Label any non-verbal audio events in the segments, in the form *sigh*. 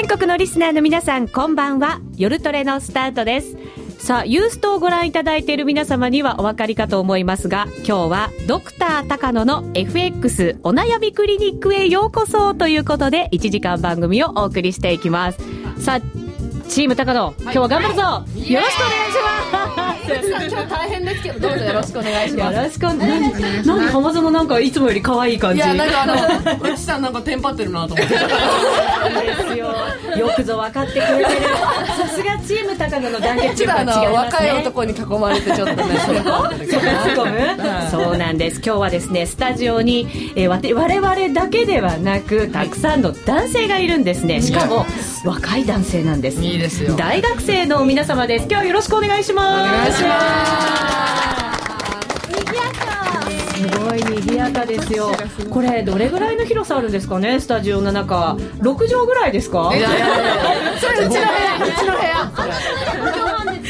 全国のリスナーの皆さんこんばんは。夜トレのスタートです。さあユーストをご覧いただいている皆様にはお分かりかと思いますが今日はドクター高野の FX お悩みクリニックへようこそということで1時間番組をお送りしていきます。さあチーム高野、今日は頑張るぞ、よろしくお願いします今日大変ですけどどうぞよろしくお願いします。よろしくお願いします。何浜園なんかいつもより可愛い感じいやなんかあのうちさんなんかテンパってるなと思ってですよよくぞ分かってくれてるさすがチーム高野の団結力は違いますね若い男に囲まれてちょっとねそれはそうなんです今日はですねスタジオに、えー、わて我々だけではなくたくさんの男性がいるんですねしかも若い男性なんですいいですよ大学生の皆様です今日はよろしくお願いしますす。すごい賑やかですよ。これどれぐらいの広さあるんですかね？スタジオの中。6畳ぐらいですか？いやいやいや。それうちの部屋。うちの部屋。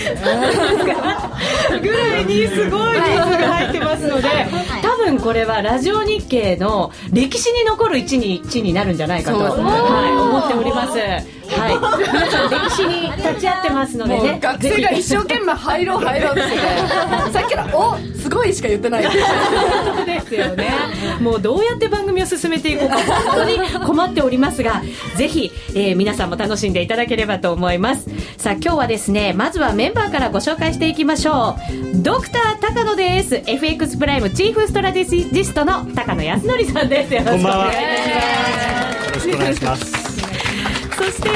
*laughs* ぐらいにすごい人数が入ってますので、多分これはラジオ日経の歴史に残る一日になるんじゃないかと、はい、思っております。はい、皆さん歴史に立ち会ってますのでね、学生が一生懸命入ろう入ろうって *laughs* さっきから「おすごい」しか言ってないそうですよね。もうどうやって番組を進めていこうか本当に困っておりますが、ぜひ、えー皆さんも楽しんでいただければと思います。さあ今日はですね、まずはメンバーからご紹介していきましょう。ドクター高野です。FX プライムチーフストラテジストの高野康則さんです。よろしくお願いします。よろしくお願いします。そして、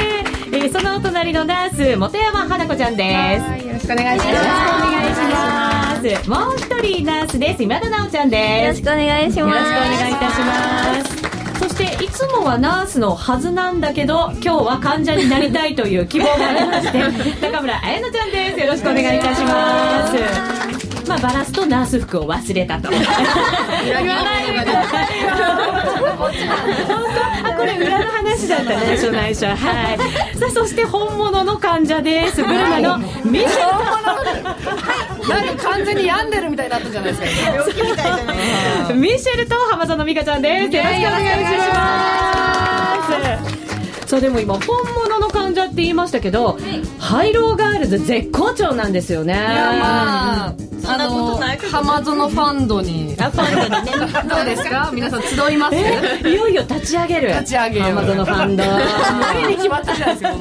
えーそのお隣のナース本山花子ちゃんです。よろしくお願いしよろしくお願いします。もう一人ナースです。今田直ちゃんです。よろしくお願いしよます。ろしくお願いいたします。そしていつもはナースのはずなんだけど今日は患者になりたいという希望がありまして *laughs* 高村彩乃ちゃんですよろしくお願いいたしますまあバラすとナース服を忘れたと。言わないでくださいよ本当あこれ裏の話だったね内緒内緒は。い。さあそして本物の患者です。ブルマのミシェルなんか完全に病んでるみたいになったじゃないですか。病気みたいじゃないミシェルと浜園美香ちゃんです。よろしくお願いします。そうでも今本物の患者って言いましたけど、ハイローガールズ絶好調なんですよね。いやまああの浜園ファンドに。あファンドにね。どうですか？皆さん集います？えいよいよ立ち上げる。立ち上げよう浜園ファンド。*laughs* 無理に決まったじゃないです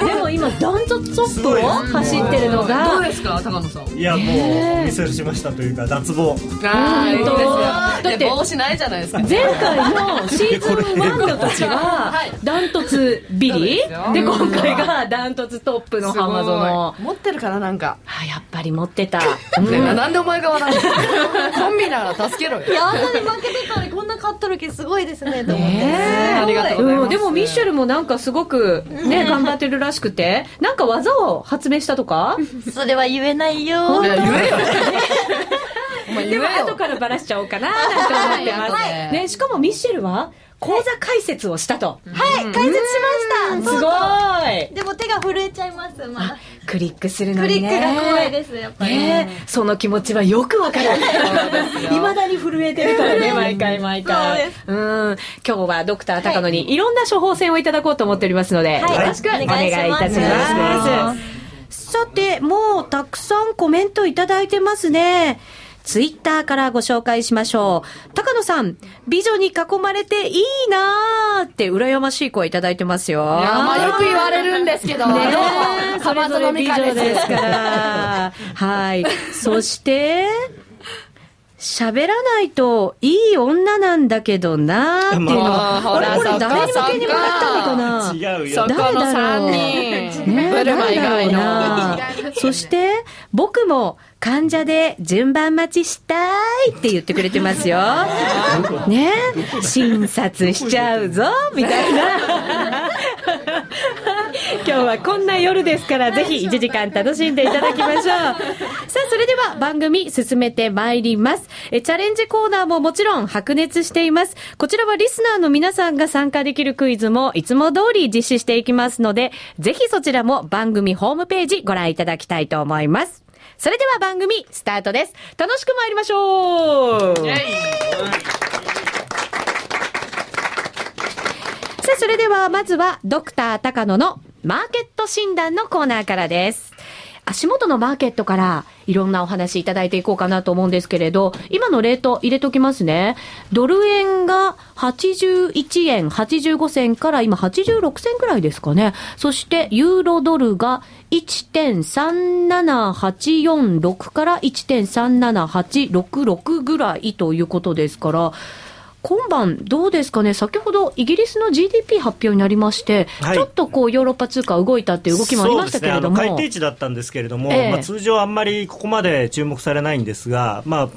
かでも今ダントツトップを走ってるのどうが。ですか高野さん？いや、もう、お見せしましたというか、脱帽。ああいいですよ。だってで帽子ないじゃないですか。前回のシーズン1の時はダントツビリ？で今回がダントツトップの浜園。持ってるからなんか。あやっぱり持ってた、ね。なんでお前が笑うの？*laughs* コンビなら助けろよ。いや、あんなに負けてたのにこんな勝っとる気すごいですね、と思って。ねえ。ありがとうございます。ん。でもミッシェルもなんかすごくね頑張ってるらしくて。なんか技を発明したとか？それは言えないよ。言えよ。*laughs* でも後よ。からバラしちゃおうかななんて思ってます、はい。ね、しかもミッシェルは講座解説をしたと、はい、解説しました。すごいでも手が震えちゃいます、まだ。クリックするのクリにねックが怖いです、やっぱり。ねえその気持ちはよくわかる。いまだに震えてるからね、毎回毎回で。うん。今日はドクター高野にいろんな処方箋をいただこうと思っておりますので、はいよろしくお願いいたし。ますさて、もうたくさんコメントいただいてますね。ツイッターからご紹介しましょう。高野さん、美女に囲まれていいなーって羨ましい声いただいてますよ。いやまあよく言われるんですけどねえ、それ浜ぞれ美女ですから。はい。そして、喋らないといい女なんだけどなーっていうのは、まああれこれ誰に向けにもらったのかな？違うよ。誰だろう3人ねブルマ以外のな。そして、僕も患者で順番待ちしたいって言ってくれてますよ。ね診察しちゃうぞみたいな。*laughs* 今日はこんな夜ですから、ぜひ1時間楽しんでいただきましょう。*laughs* さあ、それでは番組進めてまいります。えチャレンジコーナーももちろん白熱しています。こちらはリスナーの皆さんが参加できるクイズもいつも通り実施していきますので、ぜひそちらも番組ホームページご覧いただきたいと思います。それでは番組スタートです。楽しく参りましょうさあ、それではまずはドクター高野のマーケット診断のコーナーからです。足元のマーケットからいろんなお話いただいていこうかなと思うんですけれど、今のレート入れときますね。ドル円が81円85銭から今86銭ぐらいですかね。そしてユーロドルが1.37846から1.37866ぐらいということですから、今晩どうですかね、先ほどイギリスの GDP 発表になりまして、はい。ちょっとこうヨーロッパ通貨動いたっていう動きもありましたけれども、ね、改定値だったんですけれども、ええ。まあ、通常あんまりここまで注目されないんですが、まあ、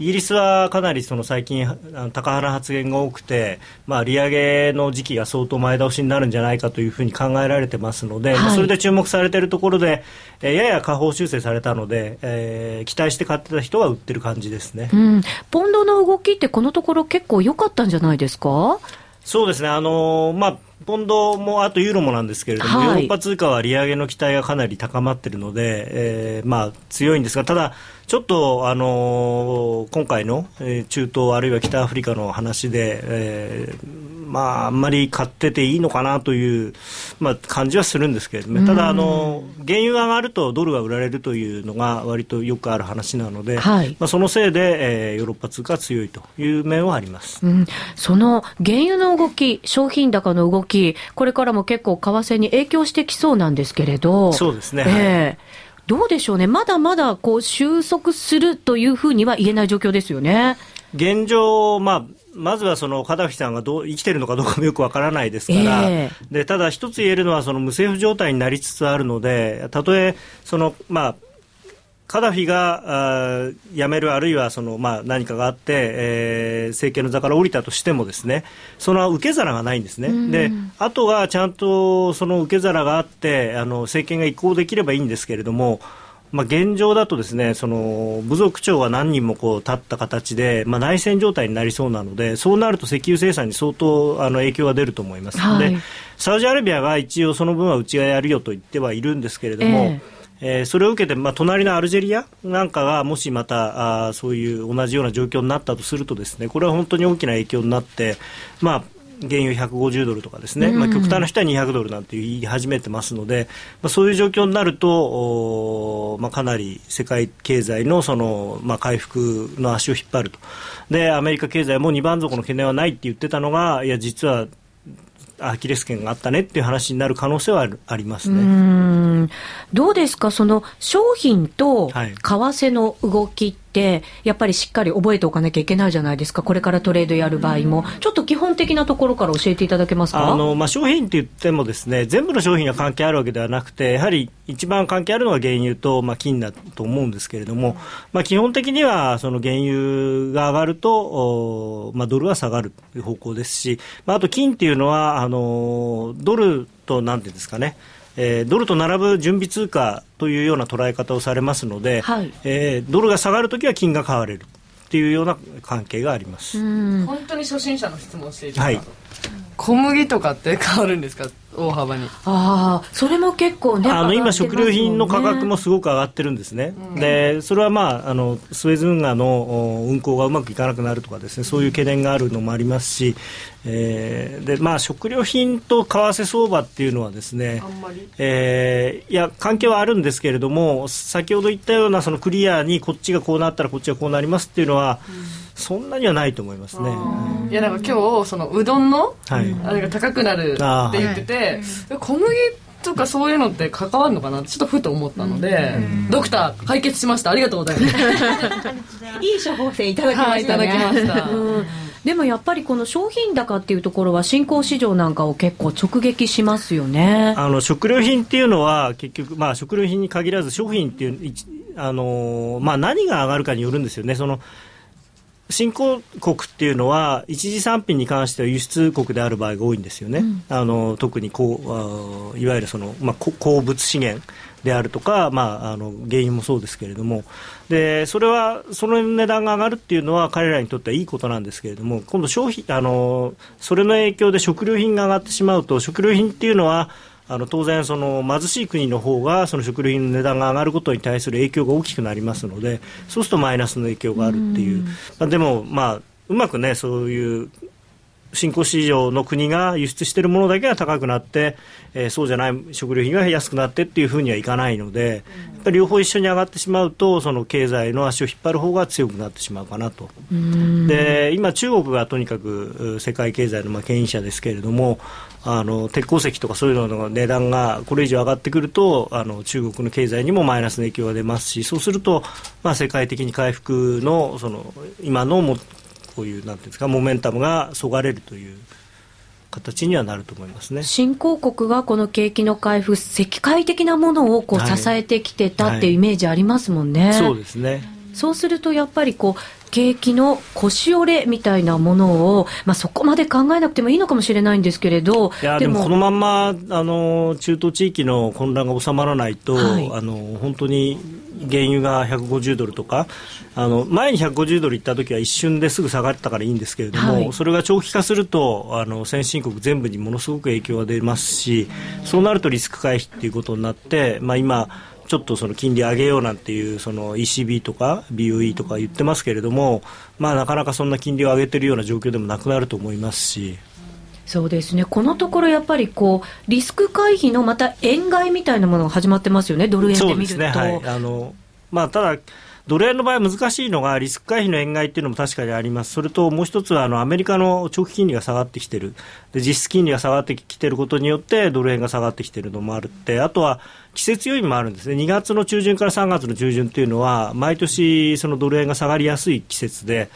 イギリスはかなりその最近高派な発言が多くて、まあ、利上げの時期が相当前倒しになるんじゃないかというふうに考えられてますので、はい。まあそれで注目されているところで、えーやや下方修正されたので、えー期待して買ってた人は売ってる感じですね。うん、ポンドの動きってこのところ結構良かったんじゃないですか？そうですね、あのーまあ、ポンドもあとユーロもなんですけれども、はい。ヨーロッパ通貨は利上げの期待がかなり高まっているので、えーまあ、強いんですが、ただ、ちょっと、あのー今回の、えー中東あるいは北アフリカの話で、えーまあ、あんまり買ってていいのかなという、まあ、感じはするんですけれども、ただ、あのー原油が上がるとドルが売られるというのが割とよくある話なので、はい。まあ、そのせいで、えーヨーロッパ通貨が強いという面はあります。うん、その原油の動き、商品高の動き、これからも結構為替に影響してきそうなんですけれど、そうですね。ええどうでしょうね、まだまだこう収束するというふうには言えない状況ですよね。現状、まあ、まずはそのカダフィさんがどう生きてるのかどうかもよくわからないですから、えでただ一つ言えるのはその無政府状態になりつつあるのでたとえその、まあ、カダフィが辞めるあるいはその、まあ、何かがあって、えー政権の座から降りたとしてもですねその受け皿がないんですね、であとはちゃんとその受け皿があってあの政権が移行できればいいんですけれどもまあ、現状だとですねその部族長が何人もこう立った形で、まあ、内戦状態になりそうなのでそうなると石油生産に相当あの影響が出ると思います、はい。でサウジアラビアが一応その分はうちがやるよと言ってはいるんですけれども、ええーそれを受けて、まあ、隣のアルジェリアなんかがもしまたあーそういう同じような状況になったとするとですねこれは本当に大きな影響になって、まあ、原油150ドルとかですね、まあ、極端な人は200ドルなんて言い始めてますので、まあ、そういう状況になると、まあ、かなり世界経済のその、まあ、回復の足を引っ張ると。でアメリカ経済も2番底の懸念はないって言ってたのがいや実はアキレス腱があったねっていう話になる可能性はありますね。ん。どうですか、その商品とはい。為替の動きって、やっぱりしっかり覚えておかなきゃいけないじゃないですか、これからトレードやる場合も、ちょっと基本的なところから教えていただけますか？あのまあ、商品って言ってもですね全部の商品が関係あるわけではなくてやはり一番関係あるのは原油と、まあ、金だと思うんですけれども、まあ、基本的にはその原油が上がると、おまあ、ドルは下がるという方向ですし、まあ、あと金っていうのはあのドルとなんていうんですかね。えードルと並ぶ準備通貨というような捉え方をされますので、はい。えードルが下がるときは金が買われるっていうような関係があります。うん。本当に初心者の質問していいですか、はい。小麦とかって変わるんですか？大幅に。ああ、それも結構ね、あの今、食料品の価格もすごく上がってるんですね、でそれは、まあ、あのスエズ運河のお運航がうまくいかなくなるとかですねそういう懸念があるのもありますし、えーでまあ、食料品と為替相場っていうのはですねあんまり。えーいや関係はあるんですけれども先ほど言ったようなそのクリアにこっちがこうなったらこっちがこうなりますっていうのは、そんなにはないと思いますね。い。やなんか今日そのうどんのはい。あれが高くなるって言ってて、小麦とかそういうのって関わるのかな？ってちょっとふと思ったので、ドクター解決しました。ありがとうございます。いい処方箋いただきましたね。はいいただきました。うん。でもやっぱりこの商品高っていうところは新興市場なんかを結構直撃しますよね。あの食料品っていうのは結局、まあ、食料品に限らず商品っていう、あのまあ、何が上がるかによるんですよね。その新興国っていうのは一次産品に関しては輸出国である場合が多いんですよね、あの特にこうあいわゆるその、まあ、こ鉱物資源であるとか、まあ、あの原油もそうですけれども。でそれはその値段が上がるっていうのは彼らにとってはいいことなんですけれども今度消費あのそれの影響で食料品が上がってしまうと食料品っていうのはあの当然その貧しい国の方がその食料品の値段が上がることに対する影響が大きくなりますのでそうするとマイナスの影響があるっていう。まあ、でもまあうまくねそういう新興市場の国が輸出しているものだけが高くなって、えー、そうじゃない食料品が安くなってっていうふうにはいかないので、やっぱり両方一緒に上がってしまうと、その経済の足を引っ張る方が強くなってしまうかなと。で今、中国がとにかく世界経済のまあ牽引者ですけれども、あの鉄鉱石とかそういうのの値段がこれ以上上がってくるとあの中国の経済にもマイナスの影響が出ますしそうすると、まあ、世界的に回復のその今のもこういうなんていうんですかモメンタムがそがれるという形にはなると思いますね。新興国がこの景気の回復、世界的なものをこう支えてきてたっていうイメージありますもんね。はいはい、そうですね。そうするとやっぱりこう景気の腰折れみたいなものを、まあ、そこまで考えなくてもいいのかもしれないんですけれどいやでもこのまんまあの中東地域の混乱が収まらないと、はい、あの本当に原油が150ドルとかあの前に150ドルいった時は一瞬ですぐ下がったからいいんですけれども、はい、それが長期化するとあの先進国全部にものすごく影響が出ますしそうなるとリスク回避ということになって、まあ、今ちょっとその金利上げようなんていうその ECB とか BOE とか言ってますけれども、まあ、なかなかそんな金利を上げているような状況でもなくなると思いますし。そうですねこのところやっぱりこうリスク回避のまた円買いみたいなものが始まってますよね、ドル円で見ると。ねはいあのまあ、ただドル円の場合難しいのがリスク回避の円買いっていうのも確かにあります。それともう一つはあのアメリカの長期金利が下がってきてる。で実質金利が下がってきてることによってドル円が下がってきてるのもあるって、あとは季節要因もあるんですね。2月の中旬から3月の中旬っていうのは毎年そのドル円が下がりやすい季節で。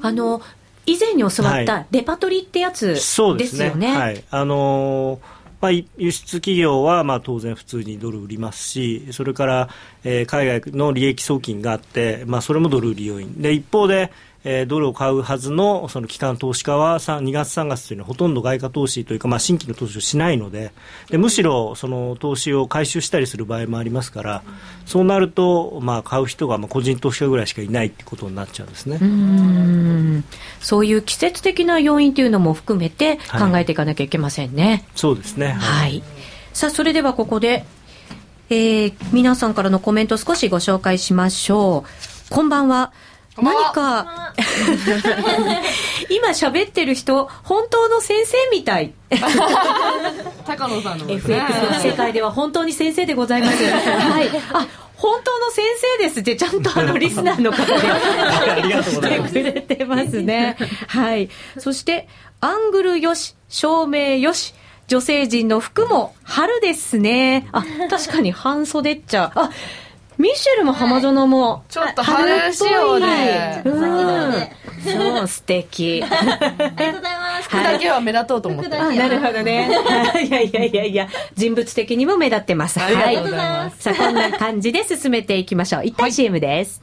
あの以前に教わったレパトリってやつですよね。はい、そうですね。はい。あのーまあ、輸出企業はまあ当然普通にドル売りますし、それから、えー、海外の利益送金があって、まあ、それもドル売り要因。で、一方で、えー、ドルを買うはずのその機関投資家は2月、3月というのはほとんど外貨投資というか、まあ、新規の投資をしないのででむしろその投資を回収したりする場合もありますから、そうなると、まあ、買う人がまあ個人投資家ぐらいしかいないということになっちゃうんですねうんそういう季節的な要因というのも含めて考えていかなきゃいけませんね。はい、そうですね、はい、はい、さあそれではここでえー、皆さんからのコメント少しご紹介しましょう。こんばんは。何か、*laughs* 今喋ってる人、本当の先生みたい。*laughs* 高野さんの、ね、FX の世界では本当に先生でございます。はい。あ、本当の先生ですってちゃんとあのリスナーの方でしてくれてますね。はい。そして、アングルよし、照明よし、女性陣の服も春ですね。あ、確かに半袖っちゃ。あ、ミシェルも浜園も、ちょっと春仕様で、うん、そう素敵。ありがとうございます。服だけは目立とうと思って、あなるほどね。*laughs* いやいやいやいや。人物的にも目立ってます。ありがとうございます、さあこんな感じで進めていきましょう。一旦 CM です、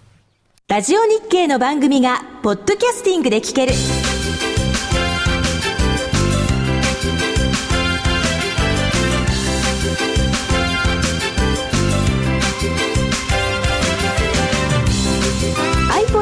ラジオ日経の番組がポッドキャスティングで聞ける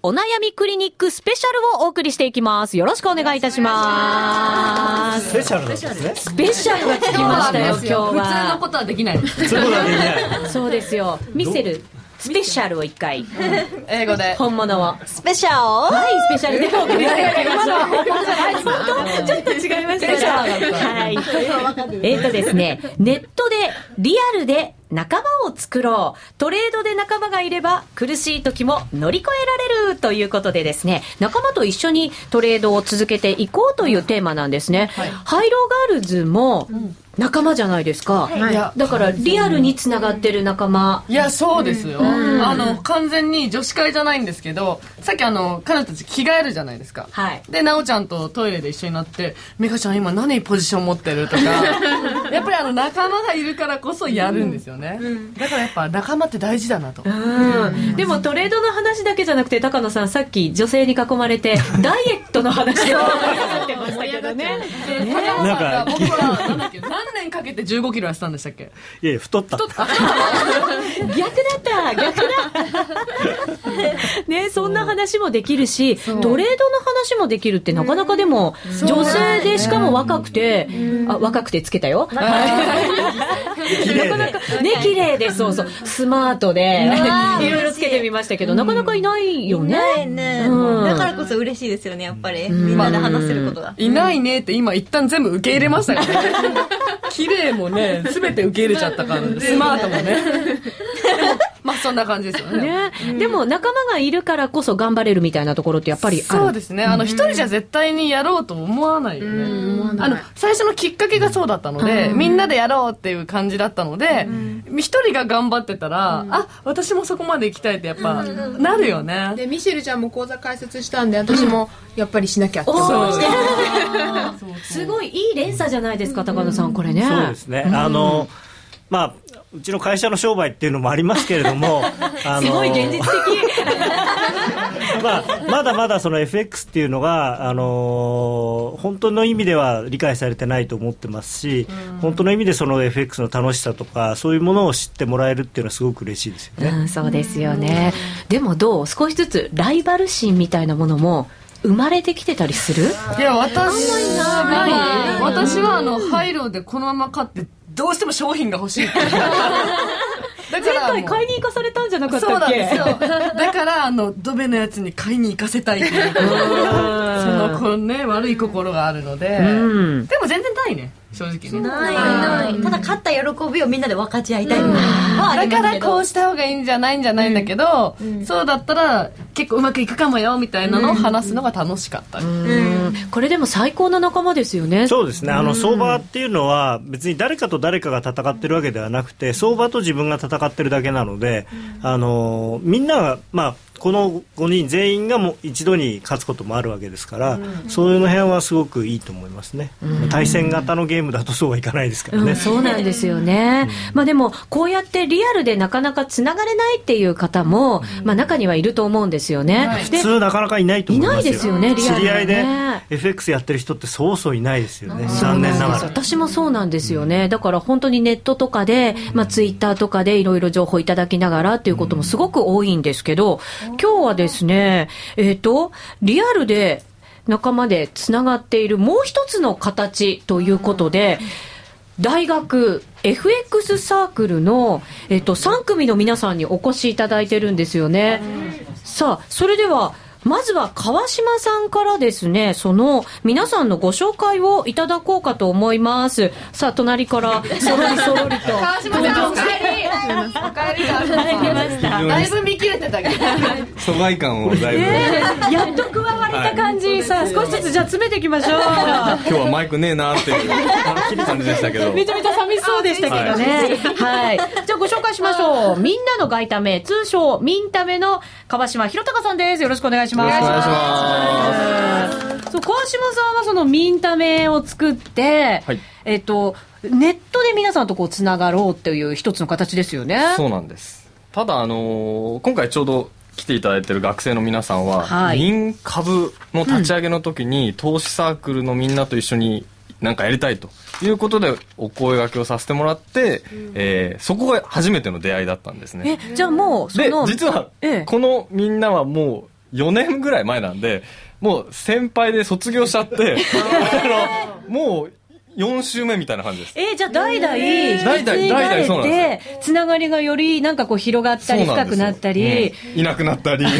お悩みクリニックスペシャルをお送りしていきます。よろしくお願いいたします。スペシャルですね。スペシャルがつきましたよ、今日は。普通のことはできない。普通のことはできない。そうですよ。見せる。スペシャルを一回、英語で。本物を。スペシャル？はいスペシャルでお送りしていきましょうちょっと違いましたはいえっとですねネットでリアルで仲間を作ろう。トレードで仲間がいれば苦しい時も乗り越えられるということでですね、仲間と一緒にトレードを続けていこうというテーマなんですね。ハイローガールズも仲間じゃないですか。い。や。だからリアルにつながってる仲間。いやそうですよ、あの完全に女子会じゃないんですけどさっきあの彼女たち着替えるじゃないですか。はい。で奈緒ちゃんとトイレで一緒になって「美香ちゃん今何ポジション持ってる?」とか *laughs* *laughs* やっぱりあの仲間がいるからこそやるんですよね、だからやっぱ仲間って大事だなと、うん。でもトレードの話だけじゃなくて高野さんさっき女性に囲まれて *laughs* ダイエットの話をってましたけどね。で高野さんが僕はなんだっけ？何年かけて1 5キロ痩せたんでしたっけ？いやいや太った。*laughs* 逆だった。逆だった。ねそんな話もできるしトレードの話もできるってなかなかでも女性でしかも若くてあ若くてつけたよなかなか。ね綺麗でそうそう。スマートでい。ろいろつけてみましたけどなかなかいないよね。ないね、うん。だからこそ嬉しいですよねやっぱり、みんなで話せることが、いないねって今一旦全部受け入れましたからね。*laughs* 綺麗もね全て受け入れちゃったからスマートもね。でもまあそんな感じですよね。ね、でも仲間がいるからこそ頑張れるみたいなところってやっぱりある。そうですね。あの一人じゃ絶対にやろうと思わないよね。あの最初のきっかけがそうだったのでみんなでやろうっていう感じだったので一人が頑張ってたらあ私もそこまで行きたいってやっぱなるよね。でミシェルちゃんも講座開設したんで私もやっぱりしなきゃってお思ってーすごいいい連鎖じゃないですか高野さんこれね。そうですね、あのまあうちの会社の商売っていうのもありますけれども *laughs* あのすごい現実的。*laughs* まあ、まだまだその FX っていうのが、あのー本当の意味では理解されてないと思ってますし、本当の意味でその FX の楽しさとかそういうものを知ってもらえるっていうのはすごく嬉しいですよね。うん、そうですよね。でもどう少しずつライバル心みたいなものも生まれてきてたりする？いや私は私はあのハイローでこのまま買ってどうしても商品が欲しい *laughs* だ前回からもう買いに行かされたんじゃなかっそうたっけ？なんですよ。だからあのドベのやつに買いに行かせたいっていう。*laughs* そのこうね悪い心があるので、ん。でも全然ないね正直ね。ない。ない。ただ勝った喜びをみんなで分かち合いたいのはあだからこうした方がいいんじゃないんじゃないんだけど、そうだったら結構うまくいくかもよみたいなのを話すのが楽しかった、うん。これでも最高な仲間ですよね。そうですね。あの相場っていうのは別に誰かと誰かが戦ってるわけではなくて相場と自分が戦ってるだけなので、あのみんなが、まあ、この5人全員がもう一度に勝つこともあるわけですから、そういうの辺はすごくいいと思いますね、対戦型のゲームだとそうはいかないですからね、うん、そうなんですよね、まあでもこうやってリアルでなかなかつながれないっていう方も、まあ中にはいると思うんですよね、で普通なかなかいないと思いますよ。いないですよねリアルでね。知り合いで FX やってる人ってそうそういないですよね。残念ながら。私もそうなんですよね。だから本当にネットとかで、まあツイッターとかでいろいろ情報いただきながらっていうこともすごく多いんですけど、今日はですね、えっ、と、リアルで仲間でつながっているもう一つの形ということで、大学 FX サークルの、えっと、3組の皆さんにお越しいただいてるんですよね。さあ、それでは、まずは川島さんからですね、その皆さんのご紹介をいただこうかと思います。さあ、隣からそろりそろりと。川島さんお帰りお帰り入りました。だいぶ見切れてたけど疎外感をだいぶ、えーやっと加われた感じ、さあ少しずつじゃあ詰めていきましょう。今日はマイクねえなっていう感じでしたけどめちゃめちゃ寂しそうでしたけどね。はい。じゃあご紹介しましょう。みんなの外為、通称、ミンタメの川島博隆さんです。よろしくお願いします。よろしくお願いしますそう、川島さんはそのミンタメを作って、はい。えっと、ネットで皆さんとこうつながろうっていう一つの形ですよね。そうなんです。ただあのー今回ちょうど来ていただいてる学生の皆さんは、はい。民株の立ち上げの時に、投資サークルのみんなと一緒になんかやりたいということでお声掛けをさせてもらって、えーそこが初めての出会いだったんですね。え、じゃあもう、そでの、実はええ。このみんなはもう4年ぐらい前なんでもう先輩で卒業しちゃって *laughs* あのもう4週目みたいな感じです。えーじゃあ代々代々代々そうなんで、つながりがよりなんかこう広がったり深くなったり、うん。いなくなったり *laughs*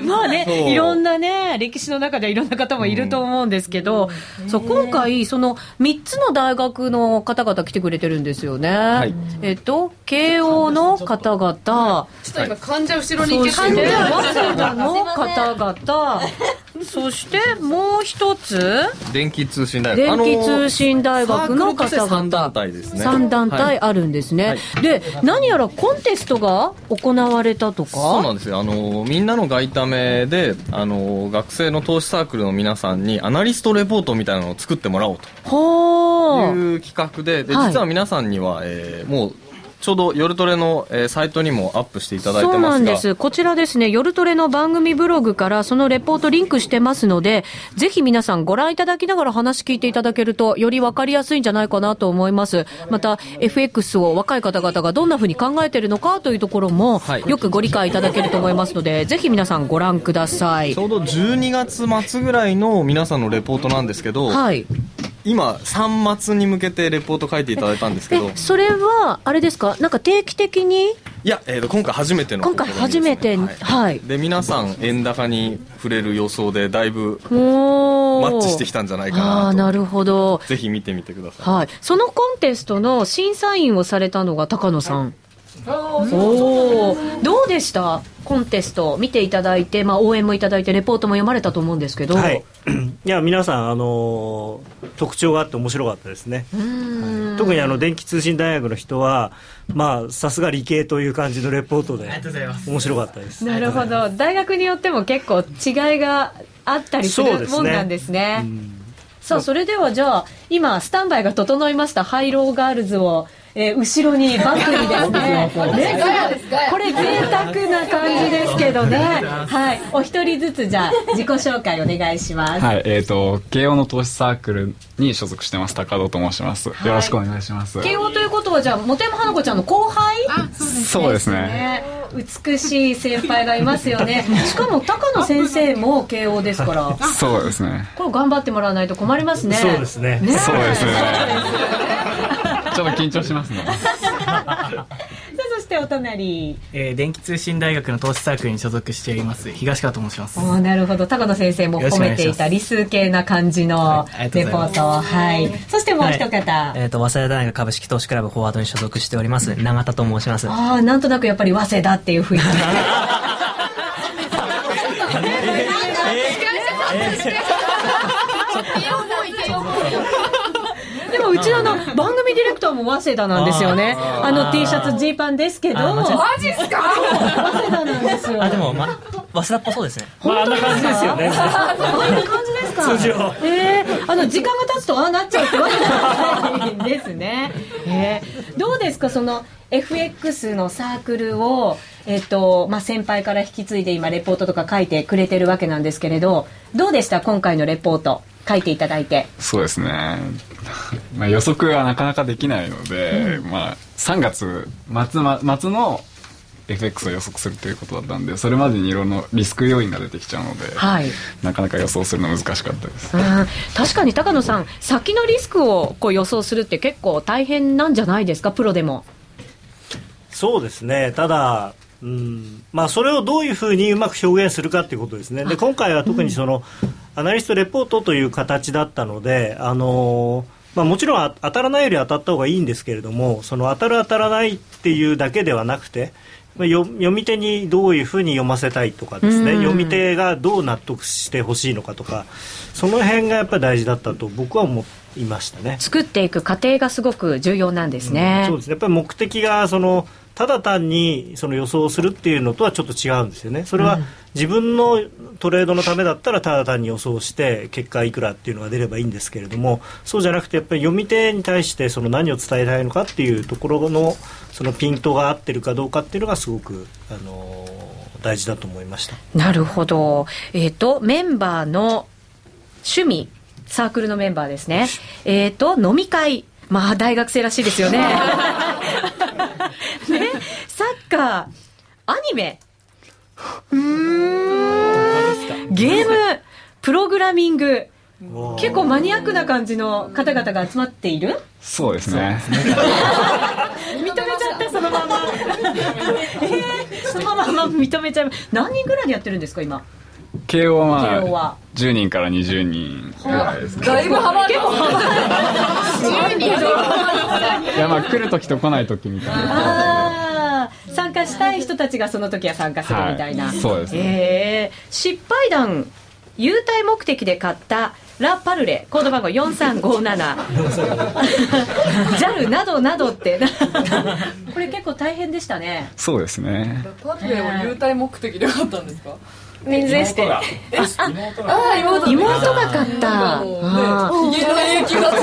*laughs* まあね、いろんなね、歴史の中でいろんな方もいると思うんですけど、そう、今回、その3つの大学の方々来てくれてるんですよね。い。えっと、慶応の方々、ちょっと今患者後ろに行けそして、て早稲田の方々、そしてもう一つ、電気通信大学。電気通信大学の方々。3団体ですね。3団はい体あるんですね。はい。で、何やらコンテストが行われたとか？そうなんですよ。あのみんなの外為であの学生の投資サークルの皆さんにアナリストレポートみたいなのを作ってもらおうと。いう企画でではい。実は皆さんには、えーもうちょうど夜トレの、えーサイトにもアップしていただいてそうますがなんです。こちらですね、夜トレの番組ブログからそのレポートリンクしてますので、ぜひ皆さんご覧いただきながら話聞いていただけると、よりわかりやすいんじゃないかなと思います。また、FX を若い方々がどんなふうに考えているのかというところも、はいよくご理解いただけると思いますので、ぜひ皆さんご覧くださいち。ょうど12月末ぐらいの皆さんのレポートなんですけど、はい。今3末に向けてレポート書いていただいたんですけど。え、それは、あれですか？なんか定期的に？いや、えーと今回初めての今回初めて試みですね。はい。で皆さん円高に触れる予想でだいぶマッチしてきたんじゃないかなと。ああ、なるほど。ぜひ見てみてください。はい。そのコンテストの審査員をされたのが高野さん。おおどうでした？コンテスト。見ていただいて、まあ、応援もいただいてレポートも読まれたと思うんですけど、はい、*clears throat* いや皆さん、あのー特徴があって面白かったですね、うん。特にあの電気通信大学の人は、まあ、さすが理系という感じのレポートで面白かったです。なるほど。大学によっても結構違いがあったりするもんなんですね。うん。さあそれではじゃあ今スタンバイが整いました。ハイローガールズを、えー後ろにバックにですね。ね。これ贅沢な感じですけどね。はい。お一人ずつじゃあ自己紹介お願いします、はい、えっ、と、慶応の投資サークルに所属してます、高戸と申します。よろしくお願いします。慶応ということはじゃあ本山花子ちゃんの後輩？そうですね。美しい先輩がいますよね。*laughs* しかも高野先生も慶応ですから。そうですね。これ頑張ってもらわないと困りますね。そうですね。ね。そうですね。ちょっと緊張しますね。*laughs* さあそしてお隣。えー電気通信大学の投資サークルに所属しています東川と申します。おーなるほど。高野先生も褒めていた理数系な感じのレポーがとうございはい。そしてもう一方、えっ、と早稲田大学株式投資クラブフォワードに所属しております永田と申します。ああなんとなくやっぱり早稲田っていう雰囲気。でもうちのあの番組ディレクターも早稲田なんですよね。あの T シャツジーパンですけどマジっすか？早稲田なんですよ。あでも、ま、早稲田っぽそうですね。まあ、あんな感じですよね。あんな感じですか？通常えー、あの時間が経つとああなっちゃうってわけじゃないんですね、えー、どうですかその FX のサークルを、えっとまあ、先輩から引き継いで今レポートとか書いてくれてるわけなんですけれどどうでした？今回のレポート書いていただいて。そうですね。まあ予測がなかなかできないので、まあ3月末ま末の FX を予測するということだったんで、それまでにいろんなリスク要因が出てきちゃうので、はい。なかなか予想するの難しかったです。うん確かに高野さん先のリスクをこう予想するって結構大変なんじゃないですか？プロでも。そうですね、ただ、うんまあ、それをどういうふうにうまく表現するかということですね、で今回は特にその、アナリストレポートという形だったので、あのまあ、もちろんあ当たらないより当たった方がいいんですけれども、その当たる、当たらないっていうだけではなくて、まあよ読み手にどういうふうに読ませたいとかですね、うん。読み手がどう納得してほしいのかとか、その辺がやっぱり大事だったと僕は思いましたね。作っていく過程がすごく重要なんですね、そうですね。やっぱり目的がそのただ単にその予想するっていうのとはちょっと違うんですよねそれは自分のトレードのためだったらただ単に予想して結果いくらっていうのが出ればいいんですけれどもそうじゃなくてやっぱり読み手に対してその何を伝えたいのかっていうところのそのピントが合ってるかどうかっていうのがすごく、あのー大事だと思いました。なるほど。えっ、と、メンバーの趣味、サークルのメンバーですね。えっ、と、飲み会。まあ、大学生らしいですよね。*laughs* ね、サッカー、アニメ。うーん。ゲーム、プログラミング。結構マニアックな感じの方々が集まっている？そうですね。認めちゃったそのまま。えー、そのまま認めちゃいます何人ぐらいでやってるんですか今？慶応はま慶応は。あ10人から20人ぐらいですね。だいぶ幅ある *laughs* いやまあ来る時と来ない時みたいな参加したい人たちがその時は参加するみたいな、はいそうですね。えー。失敗談。優待目的で買ったラ・パルレ。コード番号 4357JAL などなどって。*laughs* これ結構大変でしたね。そうですね。パフェを優待目的でよかったんですか？メンズエステああ妹妹が。買った。ひげの永久だって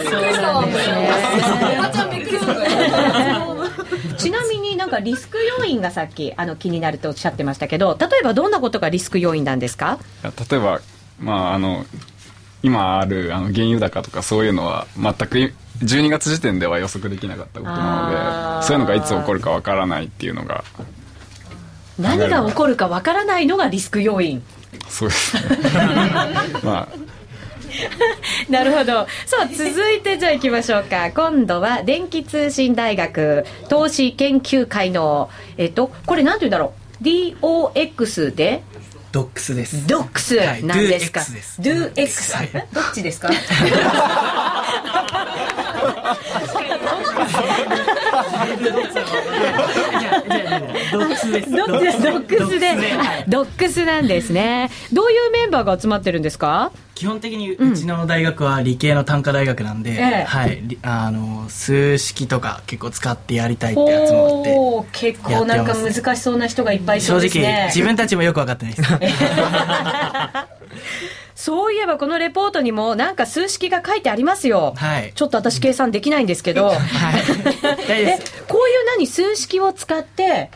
びっくりしたわ。あ *laughs* ちなみになんかリスク要因がさっきあの気になるとおっしゃってましたけど例えばどんなことがリスク要因なんですか？例えばまああの今あるあの原油高とかそういうのは全く12月時点では予測できなかったことなのでそういうのがいつ起こるかわからないっていうのが。何が起こるかわからないのがリスク要因。そうですね。*laughs* まあ *laughs* なるほど。さあ、続いてじゃあ行きましょうか。今度は電気通信大学投資研究会の、えっと、これなんて言うんだろう。DOX で、ドックスです。ドックスはいなんですか？DOX です DOX。どっちですか？*laughs* *laughs* ドックスです。ドックス、で、あドックスなんですね。どういうメンバーが集まってるんですか？基本的にうちの大学は理系の単科大学なんで、ええ。はい、りあの数式とか結構使ってやりたいってやつもあって。結構なんか難しそうな人がいっぱいいそ正うですね。直自分たちもよく分かってないです *laughs* そういえばこのレポートにもなんか数式が書いてありますよ。はい。ちょっと私計算できないんですけど。*laughs* *laughs* 大丈夫えで、こういう何数式を使って、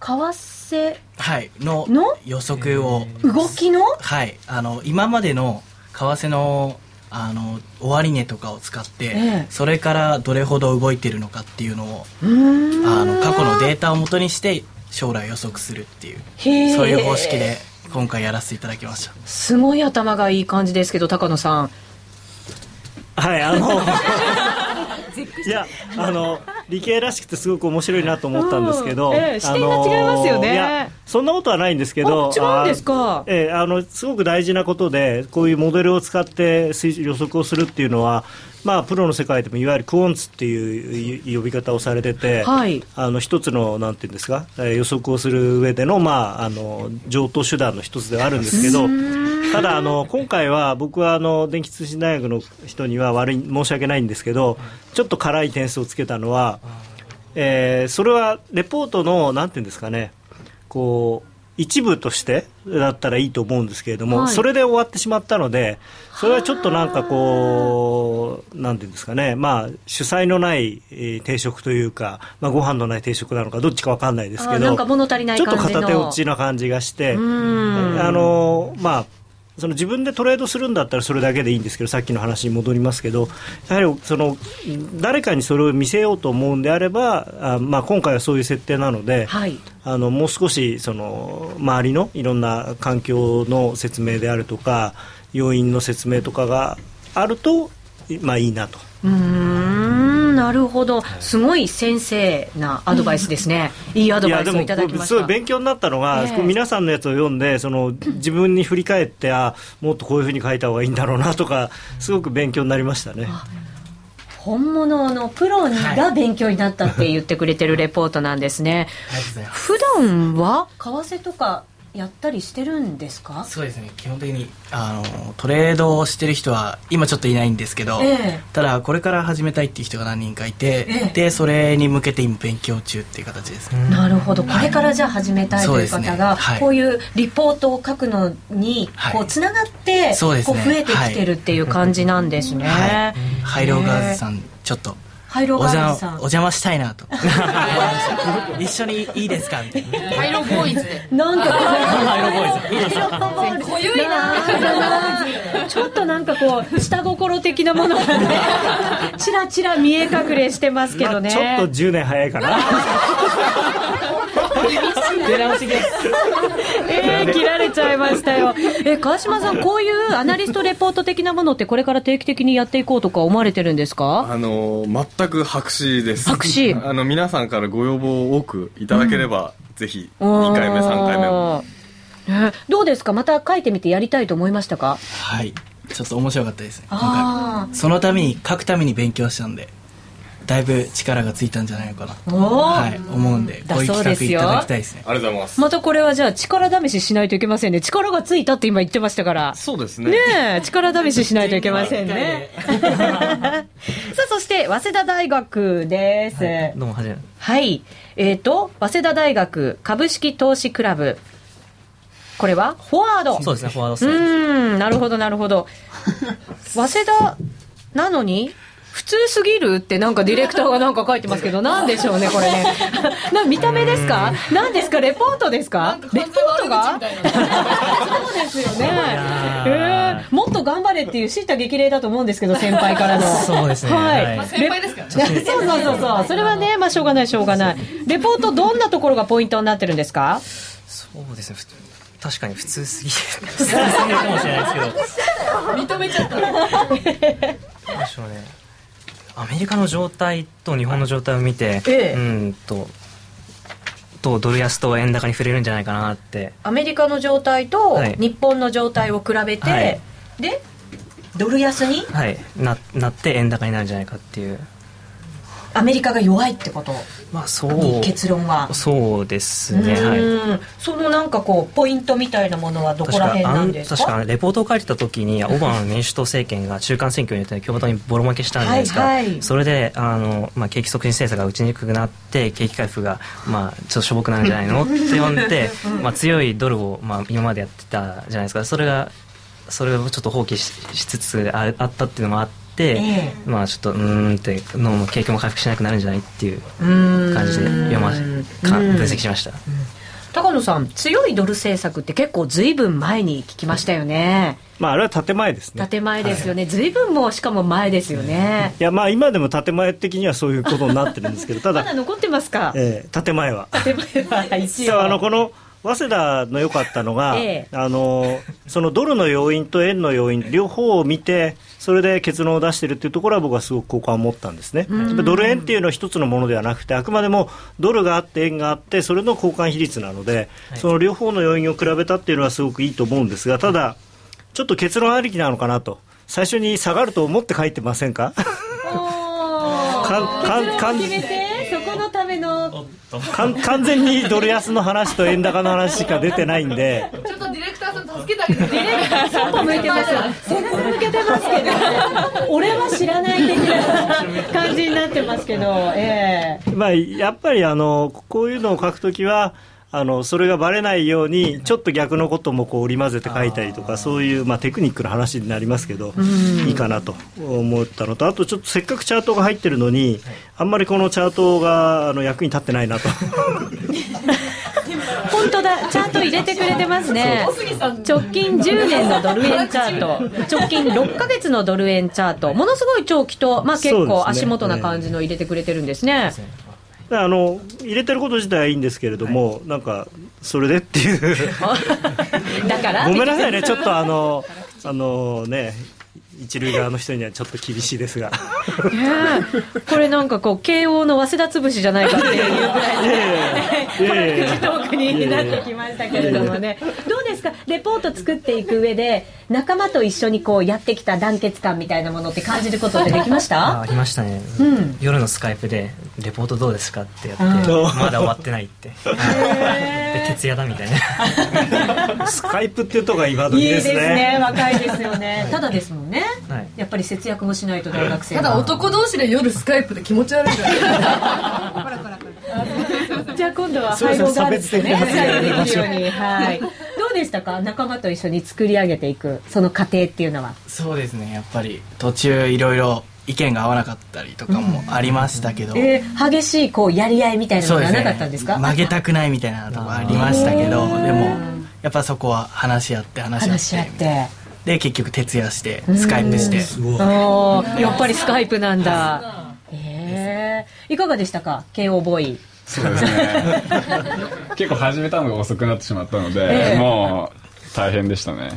為替はい。のの？予測を。動きの？はい。あの今までの為替のあの終値とかを使って、ええ。それからどれほど動いてるのかっていうのをあの過去のデータを元にして将来予測するっていう。そういう方式で今回やらせていただきました。すごい頭がいい感じですけど、高野さん。はい、あの、*laughs* いや、あの、理系らしくてすごく面白いなと思ったんですけど、うんええ視点が違いますよね。あのいや、そんなことはないんですけど、あ違うんですか？あええあの、すごく大事なことで、こういうモデルを使って推予測をするっていうのは、まあ、プロの世界でもいわゆるクオンツっていう呼び方をされてて、はい。あの一つのなんていうんですか、えー予測をする上での,、まあ、あの上等手段の一つではあるんですけどただあの今回は僕はあの電気通信大学の人には悪い申し訳ないんですけどちょっと辛い点数をつけたのは、えーそれはレポートのなんていうんですかねこう一部としてだったらいいと思うんですけれども、はい。それで終わってしまったのでそれはちょっとなんかこうなんていうんですかねまあ主催のない、えー定食というか、まあ、ご飯のない定食なのかどっちかわかんないですけどちょっと片手落ちな感じがしてん。あのまあその自分でトレードするんだったらそれだけでいいんですけどさっきの話に戻りますけどやはりその誰かにそれを見せようと思うんであればあ、まあ、今回はそういう設定なので、はい。あのもう少しその周りのいろんな環境の説明であるとか要因の説明とかがあると、まあ、いいなと。うーん、なるほど。すごい先生なアドバイスですね。いいアドバイスをいただきました。すごい勉強になったのが、ええこう皆さんのやつを読んでその自分に振り返ってあもっとこういうふうに書いた方がいいんだろうなとかすごく勉強になりましたね。本物のプロが勉強になったって言ってくれてるレポートなんですね。ありがとうござい普段は？為替とかやったりしてるんですか？そうですね。基本的にあのトレードをしてる人は今ちょっといないんですけど、ええ。ただこれから始めたいっていう人が何人かいて、ええ。でそれに向けて今勉強中っていう形ですね、なるほど。これからじゃあ始めたいというそうですね。方が、はい。こういうリポートを書くのに、はい。こう、つながって、そうですね。こう増えてきてるっていう感じなんですね。はい。ハイローガーズさんちょっとハイローお邪魔ガールさん。お。邪魔したいなと。一緒にいいですか？みたいな。ハイロボーイズで。なんか、ハイローボーイズ。いいですか濃ゆいなちょっとなんかこう、下心的なものがね、ちらちら見え隠れしてますけどね。まあちょっと10年早いかな。出直しですえー、切られちゃいましたよ。え、川島さん、こういうアナリストレポート的なものって、これから定期的にやっていこうとか思われてるんですか？あの全く白紙です。白紙。*laughs* あの皆さんからご要望を多くいただければ、ぜひ2回目3回目も。えーどうですか？また書いてみてやりたいと思いましたか？はい。ちょっと面白かったですね。今あ回そのために書くために勉強したんでだいぶ力がついたんじゃないのかな。と、はい、思うんでだこういうそうですよ。企画いただきたいですね。ありがとうございます。またこれはじゃあ力試ししないといけませんね。力がついたって今言ってましたから。そうですね。ねえ力試ししないといけませんね。*laughs* *laughs* さあそして早稲田大学です。どうもはじめ。はい。えっ、と、早稲田大学株式投資クラブ。これは？フォワード。そうですねフォワードうん、なるほど、なるほど。早稲田なのに、普通すぎるってなんかディレクターがなんか書いてますけど、*laughs* なんでしょうね、これね。*laughs* な見た目ですか？何ですか？レポートですか？レポートが？*laughs* そうですよね。えー、もっと頑張れっていう叱咤激励だと思うんですけど、先輩からの。そうですね。はい。はい。まあ先輩ですからね。レそうそうそうそう。それはね、まあしょうがないしょうがない。レポートどんなところがポイントになってるんですか？そうですね。ふ確かに普通すぎ普通すぎるかもしれないですけど。認めちゃったでしょうねアメリカの状態と日本の状態を見て、ええ。うんととドル安と円高に触れるんじゃないかなって。アメリカの状態とはい。日本の状態を比べて、はい。で、ドル安に？はい。ななって円高になるんじゃないかっていうアメリカが弱いってこと？まあそう。に結論は。そうですねはい。そのなんかこうポイントみたいなものはどこら辺なんですか？確かレポートを書いてた時にオバマの民主党政権が中間選挙によって共和党にボロ負けしたんじゃないですか、はいはい。それであの、まあ、景気促進政策が打ちにくくなって景気回復が、まあ、ちょっとしょぼくなるんじゃないの？って呼んで、*laughs* まあ、強いドルを、まあ、今までやってたじゃないですか。それがそれをちょっと放棄ししつつああったっていうのもあって、えまあちょっとうーんっての景気も回復しなくなるんじゃないっていううーん。感じで読まかうん。分析しました、高野さん強いドル政策って結構ずいぶん前に聞きましたよね。まああれは建前ですね。建前ですよね、ずいぶんもうしかも前ですよね、い。やまあ今でも建前的にはそういうことになってるんですけどただまだ残ってますか、ええ建前は。建前は一そうあの応この早稲田の良かったのが、*laughs* ええ。あのそのドルの要因と円の要因両方を見てそれで結論を出しているっていうところは僕はすごく好感を持ったんですね。ドル円っていうのは一つのものではなくてあくまでもドルがあって円があってそれの交換比率なので、その両方の要因を比べたっていうのはすごくいいと思うんですがただちょっと結論ありきなのかなと。最初に下がると思って書いてませんか？かか結論を決めてそこのための完全にドル安の話と円高の話しか出てないんで。ちょっとディレクターさん助けてあげて。ディレクターそっぽ向いてますよそっぽ向けてますけど。俺は知らない的な感じになってますけど。ええ。まあ、やっぱりあのこういうのを書くときはあのそれがバレないようにちょっと逆のこともこう織り交ぜて書いたりとかそういう、まあ、テクニックの話になりますけどいいかなと思ったのとあとちょっとせっかくチャートが入ってるのにあんまりこのチャートがあの役に立ってないなと。*laughs* 本当だ。チャート入れてくれてますね。直近10年のドル円チャート。*laughs* 直近6ヶ月のドル円チャート。ものすごい長期と、まあ、結構足元な感じの入れてくれてるんですねあの入れてること自体はいいんですけれども、なんかそれでっていう。*laughs* だから？ごめんなさいね *laughs* ちょっとあのあのね一塁側の人にはちょっと厳しいですが。これなんかこう慶応の早稲田潰しじゃないかっていうぐらいのいやいやいやトークになってきましたけれどもねどうですか？レポート作っていく上で仲間と一緒にこうやってきた団結感みたいなものって感じることってできましあたありましたね、うん。夜のスカイプで「レポートどうですか?」ってやってうん。まだ終わってないって。で徹夜だみたいな。*laughs* スカイプっていうとこが今時いいですですね。ね若いですよね。ただですもんね。はい。やっぱり節約もしないと大学生は。ただ男同士で夜スカイプで気持ち悪いじゃないじゃあ今度は配合があるんですね差別的な発言やめましょう。ように。はいでしたか？仲間と一緒に作り上げていくその過程っていうのは。そうですね。やっぱり途中いろいろ意見が合わなかったりとかもありましたけど、えー激しいこうやり合いみたいなのがなかったんですか？曲げたくないみたいなとこありましたけどでもやっぱそこは話し合って話し合って。話し合って。で結局徹夜してスカイプして。あー *laughs* やっぱりスカイプなんだ。えー。いかがでしたか？慶応ボーイそうですね。結構始めたのが遅くなってしまったので、ええ。もう大変でしたね。